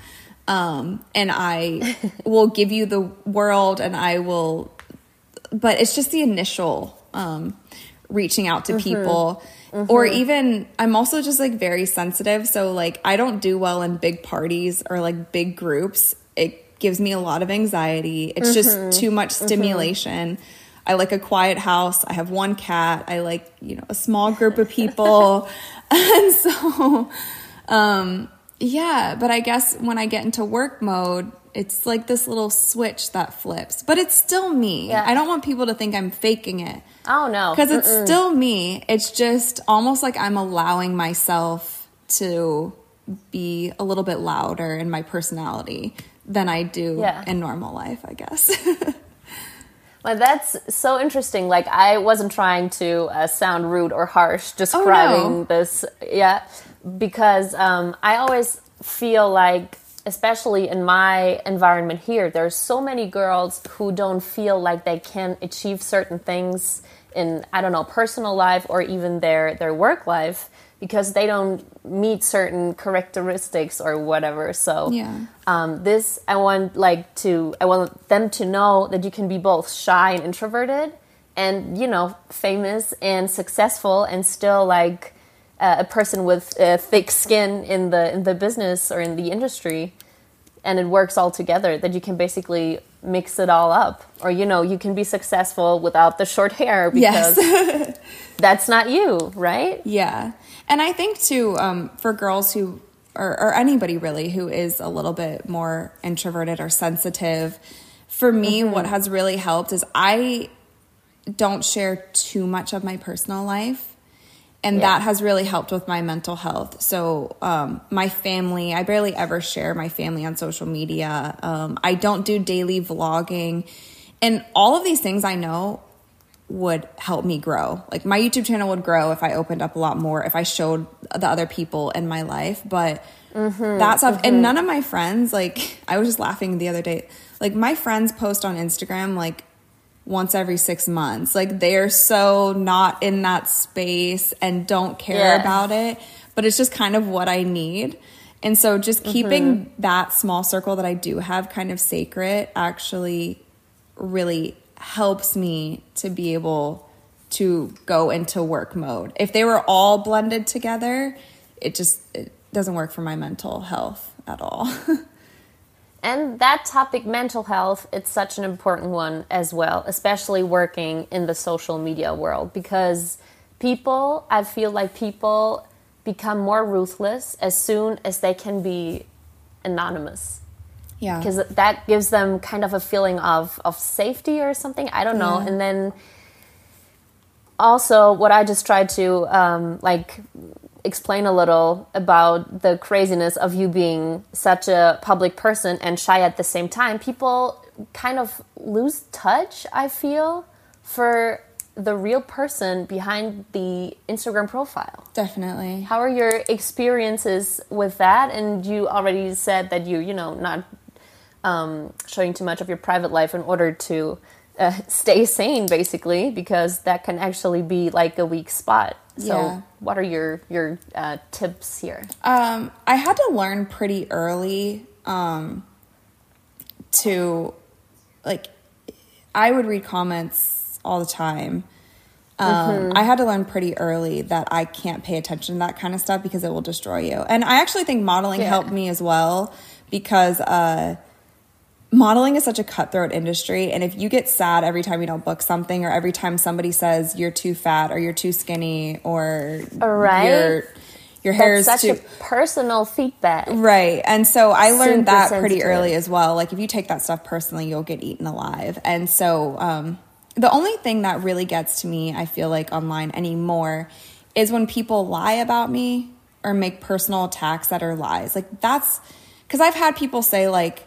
Um, and I will give you the world and I will but it's just the initial um reaching out to people. Or even I'm also just like very sensitive. So like I don't do well in big parties or like big groups. It gives me a lot of anxiety. It's just too much stimulation. I like a quiet house. I have one cat. I like you know a small group of people. (laughs) And so um yeah but I guess when I get into work mode it's like this little switch that flips but it's still me Yeah. I don't want people to think I'm faking it Oh no, because it's still me. It's just almost like I'm allowing myself to be a little bit louder in my personality than I do Yeah. in normal life, I guess. (laughs) Well, that's so interesting. Like, I wasn't trying to uh, sound rude or harsh describing this. Yeah. Because um, I always feel like, especially in my environment here, there's so many girls who don't feel like they can achieve certain things in, I don't know, personal life or even their, their work life because they don't meet certain characteristics or whatever. So, Yeah. um, this I want like to I want them to know that you can be both shy and introverted, and you know famous and successful, and still like uh, a person with uh, thick skin in the in the business or in the industry, and it works all together. That you can basically mix it all up, or you know you can be successful without the short hair because yes. (laughs) that's not you, right? yeah. And I think too, um, for girls who, or, or anybody really who is a little bit more introverted or sensitive, for me, what has really helped is I don't share too much of my personal life. And Yeah. that has really helped with my mental health. So, um, my family, I barely ever share my family on social media. Um, I don't do daily vlogging. And all of these things I know would help me grow. Like my YouTube channel would grow if I opened up a lot more, if I showed the other people in my life. But that stuff, and none of my friends, like, (laughs) I was just laughing the other day. Like, my friends post on Instagram, like, once every six months. Like, they're so not in that space and don't care Yeah. about it. But it's just kind of what I need. And so, just keeping mm-hmm. that small circle that I do have kind of sacred actually really helps me to be able to go into work mode. If they were all blended together, it just it doesn't work for my mental health at all. (laughs) And that topic, mental health, it's such an important one as well, especially working in the social media world because people, I feel like people become more ruthless as soon as they can be anonymous yeah. because that gives them kind of a feeling of, of safety or something. I don't know. Yeah. And then also, what I just tried to um, like explain a little about the craziness of you being such a public person and shy at the same time, people kind of lose touch, I feel, for the real person behind the Instagram profile. Definitely. How are your experiences with that? And you already said that you, you know, not um, showing too much of your private life in order to uh, (laughs) stay sane, basically, because that can actually be like a weak spot. So, Yeah. what are your your uh, tips here? Um, I had to learn pretty early um, to, like, I would read comments all the time. Um, I had to learn pretty early that I can't pay attention to that kind of stuff because it will destroy you. And I actually think modeling Yeah. helped me as well because uh, modeling is such a cutthroat industry. And if you get sad every time you don't book something or every time somebody says you're too fat or you're too skinny or Right. your, your hair That's is such too. a personal feedback. Right. And so I learned Super that pretty early as well. Like if you take that stuff personally, you'll get eaten alive. And so um, the only thing that really gets to me, I feel like online anymore, is when people lie about me or make personal attacks that are lies. Like that's because I've had people say like,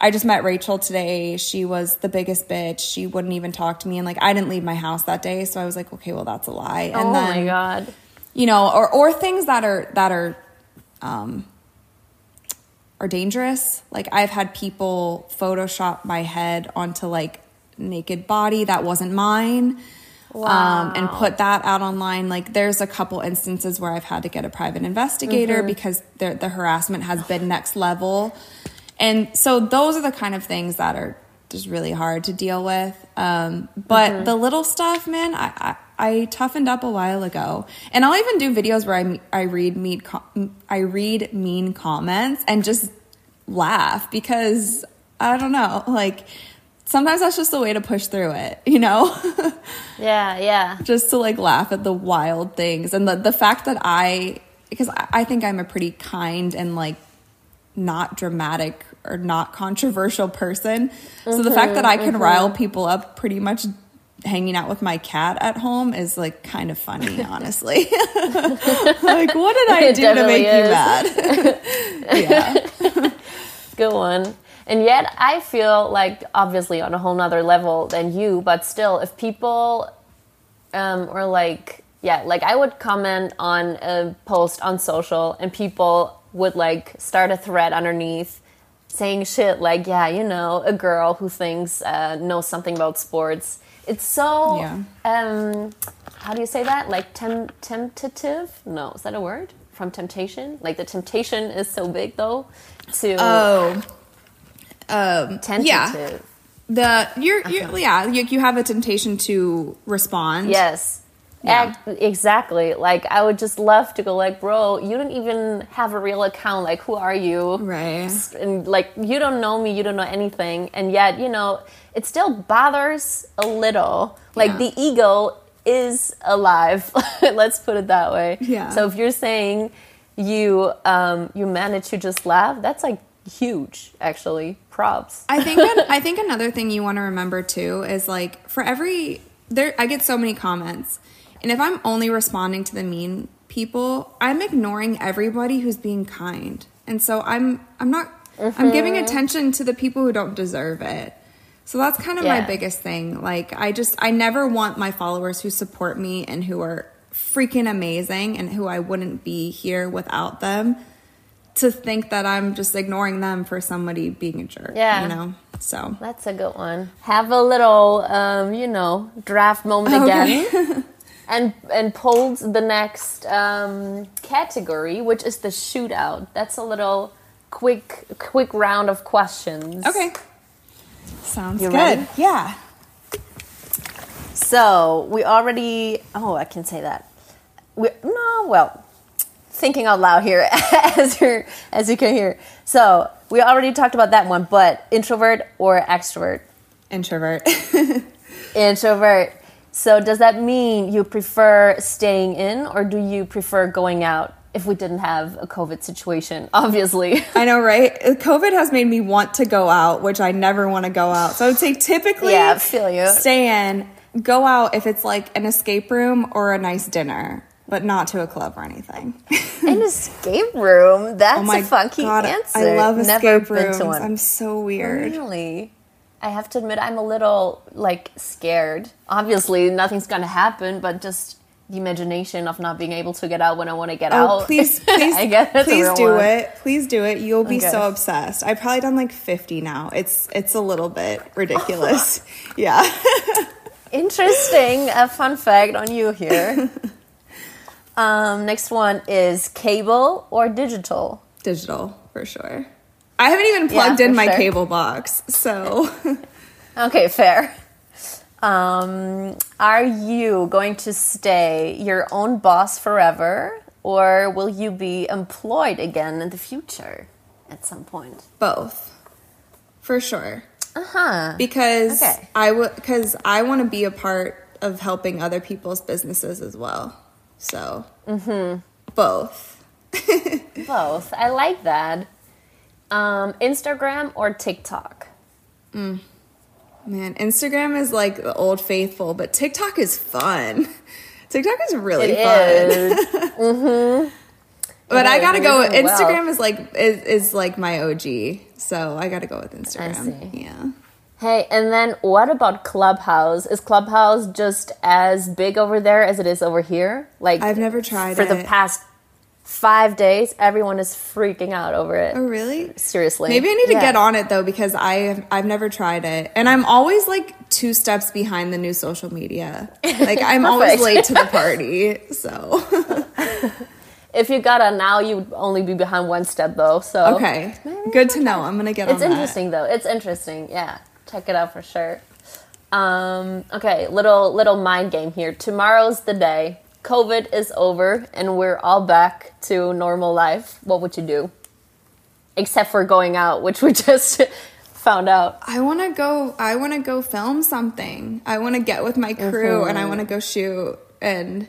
I just met Rachel today. She was the biggest bitch. She wouldn't even talk to me. And like, I didn't leave my house that day. So I was like, okay, well, that's a lie. And oh then, my god. you know, or or things that are that are um are dangerous. Like I've had people Photoshop my head onto like naked body that wasn't mine. Um, and put that out online. Like, there's a couple instances where I've had to get a private investigator because the, the harassment has been next level. And so, those are the kind of things that are just really hard to deal with. Um, but the little stuff, man, I, I, I toughened up a while ago, and I'll even do videos where I I read mean I read mean comments and just laugh because I don't know, like sometimes that's just a way to push through it, (laughs) you know. Yeah, yeah. just to like laugh at the wild things and the the fact that I because I, I think I'm a pretty kind and like not dramatic or not controversial person. So the fact that I can rile people up pretty much hanging out with my cat at home is like kind of funny, (laughs) honestly. (laughs) like what did I do to make you mad? (laughs) yeah. Good one. And yet, I feel like obviously on a whole nother level than you, but still, if people um, or like, yeah, like I would comment on a post on social and people would like start a thread underneath saying shit like, yeah, you know, a girl who thinks uh, knows something about sports. It's so, Yeah. um, how do you say that? Like tem- temptative? No, is that a word? From temptation? Like the temptation is so big though to Oh. Um tentative. yeah. The you're, you're yeah, you, you have a temptation to respond. Yes. Yeah. Ac- exactly. Like I would just love to go like, bro, you don't even have a real account. Like, who are you? Right. And like, you don't know me. You don't know anything. And yet, you know, it still bothers a little. Like Yeah. the ego is alive. (laughs) Let's put it that way. Yeah. So if you're saying you um, you manage to just laugh, that's like huge. Actually, props. I think (laughs) I think another thing you want to remember too is like for every there I get so many comments. And if I'm only responding to the mean people, I'm ignoring everybody who's being kind. And so I'm I'm not I'm giving attention to the people who don't deserve it. So that's kind of my biggest thing. Like I just I never want my followers who support me and who are freaking amazing and who I wouldn't be here without them to think that I'm just ignoring them for somebody being a jerk. Yeah. You know? So That's a good one. Have a little, um, you know, draft moment (laughs) Okay. again, (laughs) and and pulled the next um, category, which is the shootout. That's a little quick quick round of questions. Okay. Sounds You good. ready? Yeah. So we already. Oh, I can say that. We no, well, thinking out loud here (laughs) as you as you can hear. So we already talked about that one, but introvert or extrovert? Introvert. (laughs) Introvert. So does that mean you prefer staying in or do you prefer going out if we didn't have a COVID situation? (laughs) Obviously. I know, right? Uh, COVID has made me want to go out, which I never want to go out. So I would say typically Yeah, I feel you. stay in, go out if it's like an escape room or a nice dinner. but not to a club or anything. (laughs) An escape room. That's oh my a funky god, answer. I love Never escape rooms. I'm so weird. Really? I have to admit, I'm a little like scared. Obviously, nothing's gonna happen, but just the imagination of not being able to get out when I want to get Oh, out. please, (laughs) please, I guess please do one. it. Please do it. You'll be Okay. so obsessed. I've probably done like 50 now. It's it's a little bit ridiculous. (laughs) yeah. (laughs) Interesting. A fun fact on you here. um, next one is cable or digital. Digital for sure. I haven't even Yeah, plugged in my sure. cable box. So (laughs) Okay, fair. Um, are you going to stay your own boss forever, or will you be employed again in the future at some point? both. For sure. Uh huh. Because Okay. I would cuz I want to be a part of helping other people's businesses as well. So, Mm-hmm. both. (laughs) Both. I like that. Um, Instagram or TikTok? Man, Instagram is like the old faithful, but TikTok is fun. (laughs) TikTok is really It fun. is. (laughs) But I gotta go. you're well. Instagram is like is, is like my OG, so I gotta go with Instagram. see. Yeah. Hey, and then what about Clubhouse? Is Clubhouse just as big over there as it is over here? Like I've never tried it for the past five days, everyone is freaking out over it. Oh really? Seriously. Maybe I need to Yeah. get on it though because I have, I've never tried it, and I'm always like two steps behind the new social media. Like I'm (laughs) always late to the party. So (laughs) If you got on now, you'd only be behind one step though. So okay, good to know. I'm gonna get It's on that. interesting though. It's interesting. Yeah, check it out for sure. Um, okay, little little mind game here. Tomorrow's the day. COVID is over and we're all back to normal life. What would you do? Except for going out, which (laughs) we just found out. I want to go. I want to go film something. I want to get with my crew and I Mm-hmm. want to go shoot. And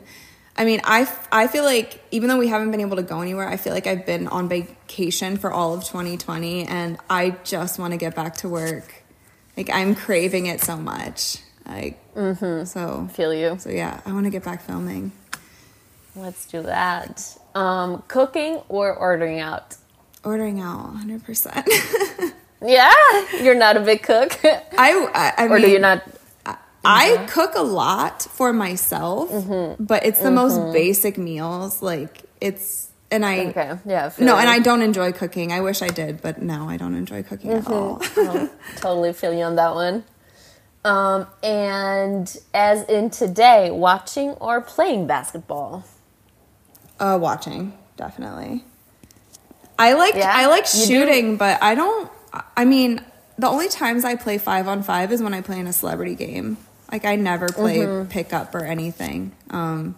I mean, I I feel like even though we haven't been able to go anywhere, I feel like I've been on vacation for all of 2020, and I just want to get back to work. Like I'm craving it so much. Like Mm-hmm. so. Feel you. So yeah, I want to get back filming. Let's do that. Um, cooking or ordering out? Ordering out 100. percent Yeah, you're not a big cook, (laughs) I I, I or mean, do you not? I cook a lot for myself, Mm-hmm. but it's the most basic meals. Like it's and I Okay, yeah. No, you. and I don't enjoy cooking. I wish I did, but no, I don't enjoy cooking at all. (laughs) Oh, totally feel you on that one. Um, and as in today, watching or playing basketball? Uh, watching definitely. I like Yeah? I like You do? shooting, but I don't. I mean, the only times I play five on five is when I play in a celebrity game. Like I never play Mm-hmm. pickup or anything. Um,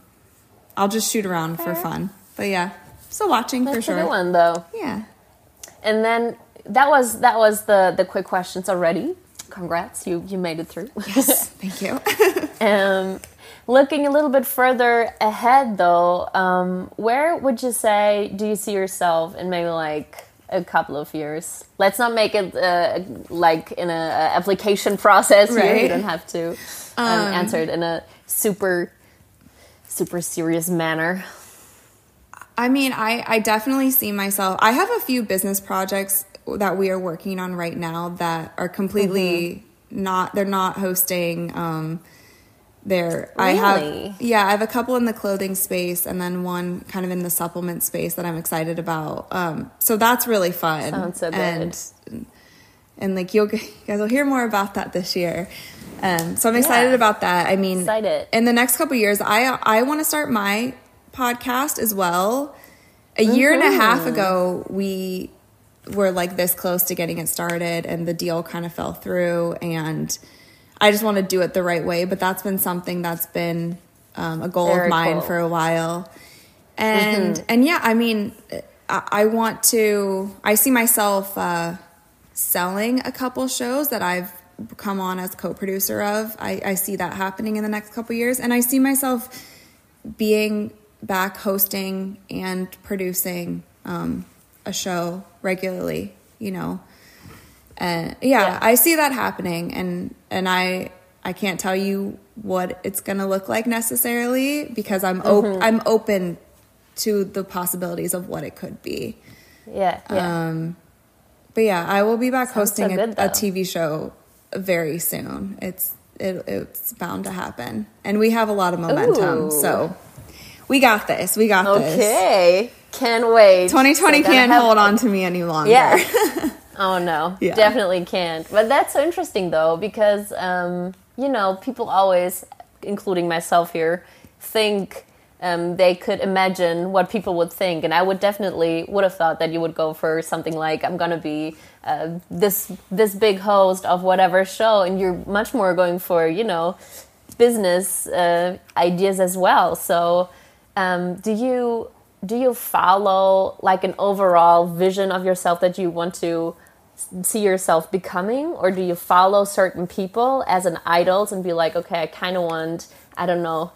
I'll just shoot around for fun. But yeah, so watching That's for a sure. good one though. Yeah. And then that was that was the the quick questions already. Congrats, you you made it through. Yes, (laughs) thank you. um, looking a little bit further ahead though, um, where would you say do you see yourself in maybe like a couple of years? Let's not make it uh, like in a, a application process here. You don't have to um, answer it in a super super serious manner. I mean, I, I definitely see myself. I have a few business projects that we are working on right now that are completely not, they're not hosting. Um, they're, I have, yeah, I have a couple in the clothing space and then one kind of in the supplement space that I'm excited about. Um, so that's really fun. Sounds so good. And, and like you'll, you guys will hear more about that this year. Um, so I'm excited Yeah. about that. I mean, Excited. in the next couple years, I I want to start my podcast as well. A year and a half Mm-hmm. ago, we were like this close to getting it started, and the deal kind of fell through. And I just want to do it the right way. But that's been something that's been um, a goal Very of mine cool. Mm-hmm. for a while. And and yeah, I mean, I, I want to. I see myself uh, selling a couple shows that I've come on as co-producer of. I, I see that happening in the next couple years, and I see myself being back hosting and producing um, a show regularly. You know, and yeah, Yeah. I see that happening, and and I I can't tell you what it's going to look like necessarily because I'm op- I'm open to the possibilities of what it could be. Yeah, yeah. Um, but yeah, I will be back Sounds hosting so a, good, a though. TV show very soon. It's it, it's bound to happen, and we have a lot of momentum. Ooh. So we got this. We got this. okay, can't wait. 2020 So can't hold on to me any longer. Yeah. (laughs) oh no, Yeah. definitely can't. But that's so interesting though, because um, you know, people always, including myself here, think um, they could imagine what people would think, and I would definitely would have thought that you would go for something like I'm gonna be uh, this this big host of whatever show, and you're much more going for you know business uh, ideas as well. So, um, do you do you follow like an overall vision of yourself that you want to see yourself becoming, or do you follow certain people as an idols and be like, okay, I kind of want, I don't know,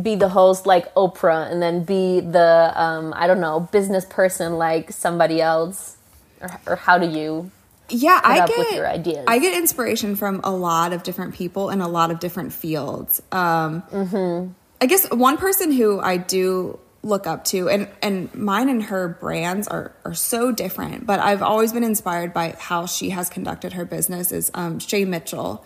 be the host like Oprah, and then be the um, I don't know business person like somebody else, or, or how do you? yeah i get with your ideas. i get inspiration from a lot of different people in a lot of different fields um Mm-hmm. i guess one person who i do look up to and and mine and her brands are are so different but i've always been inspired by how she has conducted her business is um shay mitchell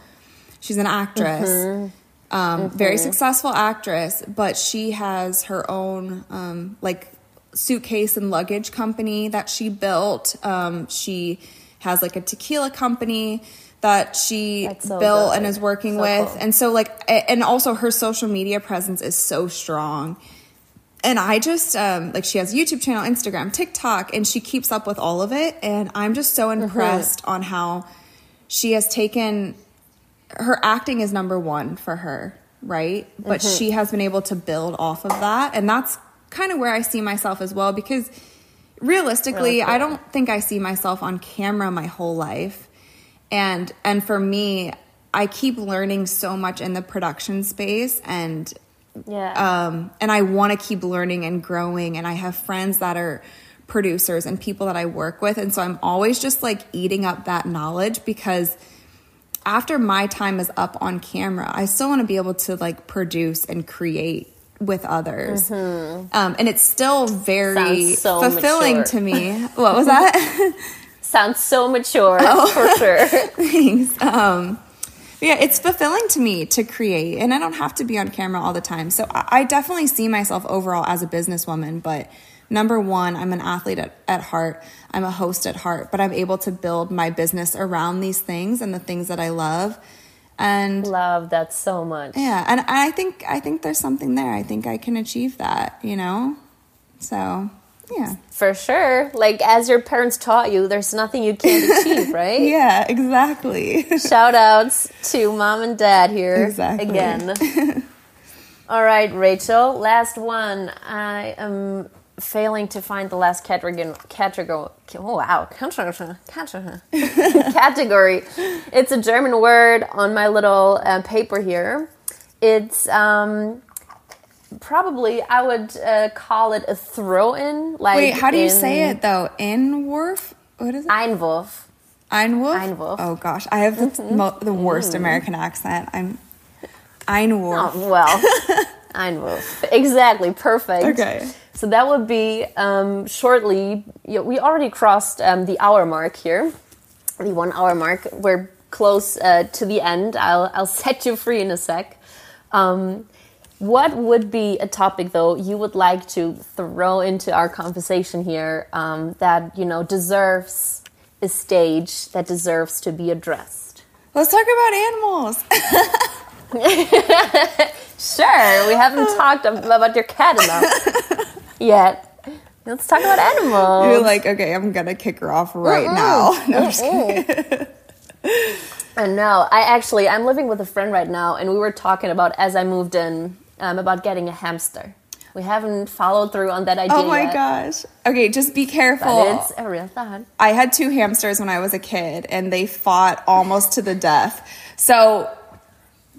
she's an actress Mm-hmm. um very successful actress but she has her own um like suitcase and luggage company that she built. Um, she has like a tequila company that she so built good. and is working So with. cool. And so like and also her social media presence is so strong. And I just um like she has a YouTube channel, Instagram, TikTok, and she keeps up with all of it. And I'm just so Mm-hmm. impressed on how she has taken her acting is number one for her, right? But Mm-hmm. she has been able to build off of that. And that's kind of where I see myself as well because realistically, Really cool. I don't think I see myself on camera my whole life. And and for me, I keep learning so much in the production space and Yeah. um, and I want to keep learning and growing. And I have friends that are producers and people that I work with, and so I'm always just like eating up that knowledge because after my time is up on camera, I still want to be able to like produce and create with others. Um, and it's still very Mm-hmm. So fulfilling mature. to me. What was that? (laughs) Sounds so mature (laughs) Oh. for sure. (laughs) Thanks. Um, yeah, it's fulfilling to me to create, and I don't have to be on camera all the time. So I, I definitely see myself overall as a businesswoman. But number one, I'm an athlete at, at heart. I'm a host at heart, but I'm able to build my business around these things and the things that I love. And Love that so much. yeah, and I think I think there's something there. I think I can achieve that. You know, so yeah, For sure. Like as your parents taught you, there's nothing you can't (laughs) achieve, right? yeah, exactly. Shout outs to mom and dad here Exactly. again. (laughs) All right, Rachel, last one. I am failing to find the last category. Category. Oh, wow. Category. (laughs) Category. It's a German word on my little uh, paper here. It's um, probably, I would uh, call it a throw in. Like Wait, how do you say it though? Inwurf? What is it? Einwurf. Einwolf? Einwolf. Oh gosh, I have the, mo- the worst American accent. I'm Einwolf. Oh, well, (laughs) Einwurf. Exactly, perfect. Okay. So that would be um, shortly. Yeah, we already crossed um, the hour mark here, the one hour mark. We're close uh, to the end. I'll I'll set you free in a sec. Um, what would be a topic though you would like to throw into our conversation here um, that you know deserves a stage that deserves to be addressed? Let's talk about animals. (laughs) Sure, we haven't talked about your cat enough (laughs) yet. Let's talk about animals. You're like, okay, I'm gonna kick her off right now. (laughs) No, I'm just kidding. I know. I actually, I'm living with a friend right now, and we were talking about as I moved in um, about getting a hamster. We haven't followed through on that idea. Oh my yet, gosh. Okay, just be careful. But it's a real thought. I had two hamsters when I was a kid, and they fought almost to the death. So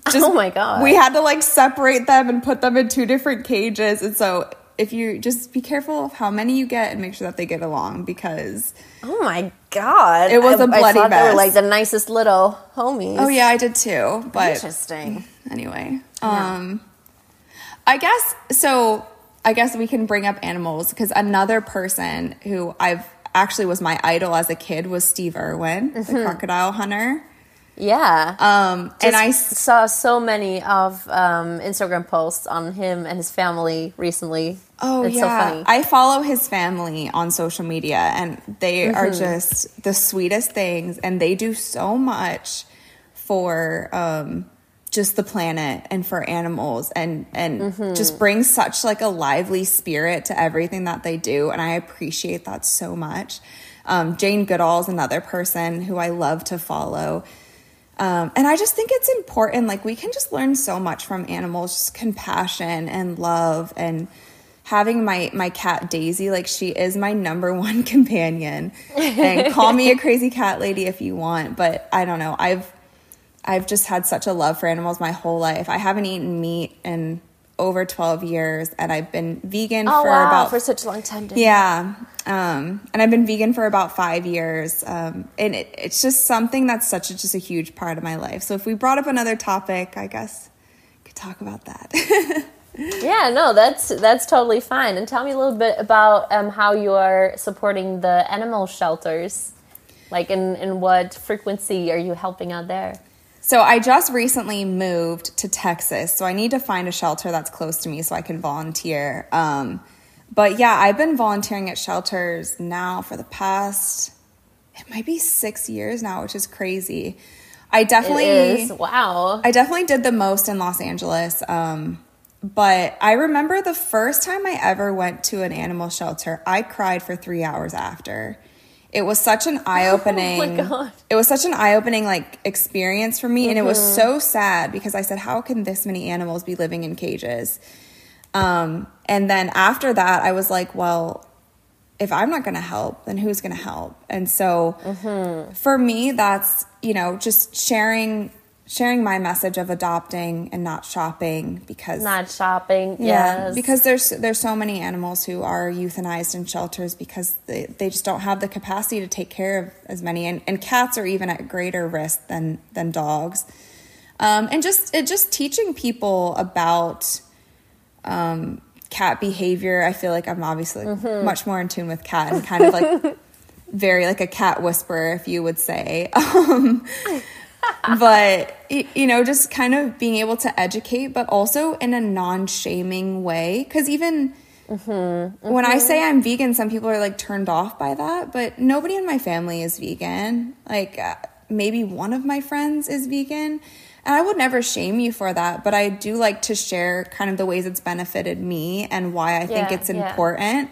(laughs) just oh my god. we had to like separate them and put them in two different cages and so if you just be careful of how many you get and make sure that they get along because Oh my god! It was a a bloody I thought they were mess. like the nicest little homies. oh yeah, I did too. But interesting. anyway, um, I guess so. I guess we can bring up animals because another person who I've actually was my idol as a kid was Steve Irwin, Mm-hmm. the crocodile hunter. Yeah. Um, and I saw so many of um, Instagram posts on him and his family recently. Oh it's yeah, so funny. I follow his family on social media, and they are Mm-hmm. just the sweetest things, and they do so much for um, just the planet and for animals, and and Mm-hmm. just bring such like a lively spirit to everything that they do, and I appreciate that so much. Um, Jane Goodall is another person who I love to follow. Um, and I just think it's important. Like, we can just learn so much from animals, just compassion and love. And having my, my cat Daisy, like, she is my number (laughs) one companion. And call me a (laughs) crazy cat lady if you want. But I don't know. I've, I've just had such a love for animals my whole life. I haven't eaten meat in over 12 years, and I've been vegan oh for wow! about for such a long time. didn't yeah. Um, and I've been vegan for about five years. Um, and it, it's just something that's such a, just a huge part of my life. So if we brought up another topic, I guess we could talk about that. (laughs) Yeah, no, that's that's totally fine. And tell me a little bit about um, how you are supporting the animal shelters. Like, in in what frequency are you helping out there? So I just recently moved to Texas. So I need to find a shelter that's close to me so I can volunteer. Um, but yeah, I've been volunteering at shelters now for the past, it might be six years now, which is crazy. I definitely. Wow. I definitely did the most in Los Angeles. Um, but I remember the first time I ever went to an animal shelter, I cried for three hours after. It was such an (laughs) eye opening. God. It was such an eye opening like experience for me, and it was so sad because I said, "How can this many animals be living in cages?" Um, and then after that, I was like, "Well, if I'm not going to help, then who's going to help?" And so for me, that's, you know, just sharing sharing my message of adopting and not shopping because Not shopping. yeah, yes. because there's there's so many animals who are euthanized in shelters because they, they just don't have the capacity to take care of as many and, and cats are even at greater risk than than dogs. Um, and just it just teaching people about um, cat behavior. I feel like I'm obviously much more in tune with cat and kind of like (laughs) very like a cat whisperer, if you would say. (laughs) Um, but you know, just kind of being able to educate, but also in a non-shaming way. Because even when I say I'm vegan, some people are like turned off by that. But nobody in my family is vegan. Like uh, maybe one of my friends is vegan. And I would never shame you for that, but I do like to share kind of the ways it's benefited me and why I think Yeah, it's yeah. important.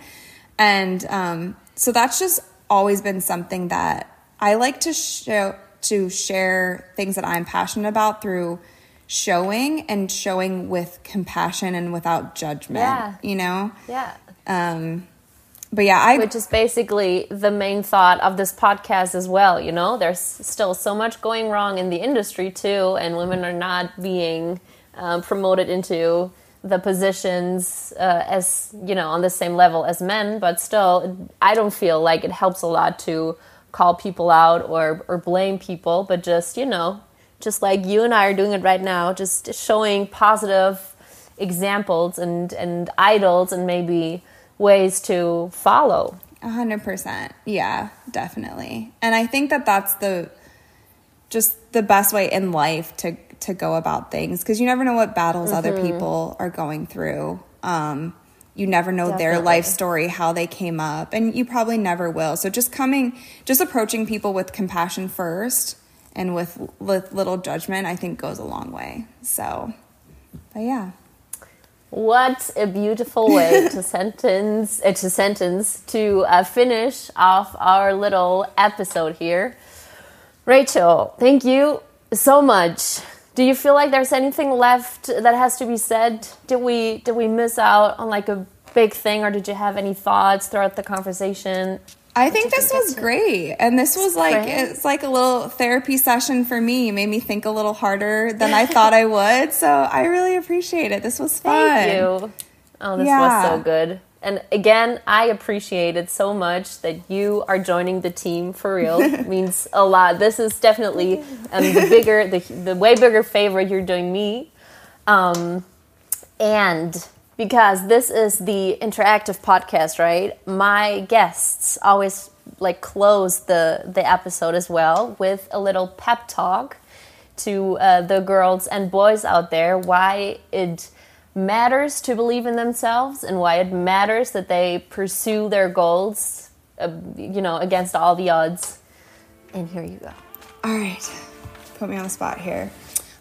And um, so that's just always been something that I like to show to share things that I'm passionate about through showing and showing with compassion and without judgment. Yeah. You know? yeah. Um but yeah, I Which is basically the main thought of this podcast as well. You know, there's still so much going wrong in the industry too, and women are not being um, promoted into the positions uh, as you know on the same level as men. But still, I don't feel like it helps a lot to call people out or or blame people, but just you know, just like you and I are doing it right now, just showing positive examples and and idols and maybe ways to follow. A hundred percent. Yeah, definitely. And I think that that's the just the best way in life to to go about things because you never know what battles other Mm-hmm. people are going through. Um, you never know their life story, how they came up, and you probably never will. So just coming, just approaching people with compassion first and with with little judgment, I think goes a long way. So, but yeah. What a beautiful way (laughs) to sentence uh, to sentence to uh, finish off our little episode here. Rachel, thank you so much. Do you feel like there's anything left that has to be said? Did we did we miss out on like a big thing, or did you have any thoughts throughout the conversation? I think this was great. And this was like it's like a little therapy session for me. It made me think a little harder than I thought I would. So I really appreciate it. This was (laughs) fun. Thank you. Oh, this yeah. was so good. And again, I appreciate it so much that you are joining the team for real. it (laughs) means a lot. This is definitely um, the bigger, the, the way bigger favor you're doing me. Um, and because this is the interactive podcast, right? My guests always like close the the episode as well with a little pep talk to uh, the girls and boys out there why it matters to believe in themselves and why it matters that they pursue their goals, uh, you know, against all the odds. And here you go. All right, put me on the spot here.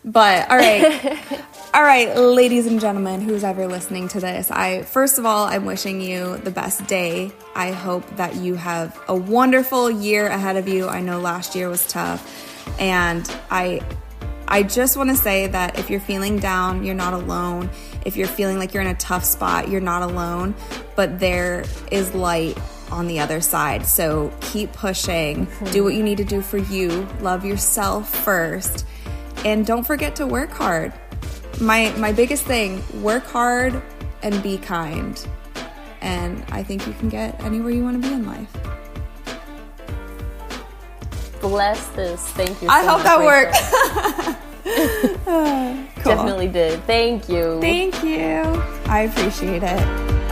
But all right, (laughs) all right, ladies and gentlemen, who's ever listening to this, I first of all, I'm wishing you the best day. I hope that you have a wonderful year ahead of you. I know last year was tough, and I I just want to say that if you're feeling down, you're not alone. If you're feeling like you're in a tough spot, you're not alone, but there is light on the other side. So keep pushing. Mm-hmm. Do what you need to do for you. Love yourself first and don't forget to work hard. My my biggest thing, work hard and be kind. And I think you can get anywhere you want to be in life. Bless this. Thank you. So I hope that worked. (laughs) (laughs) cool. Definitely did. Thank you. Thank you. I appreciate it.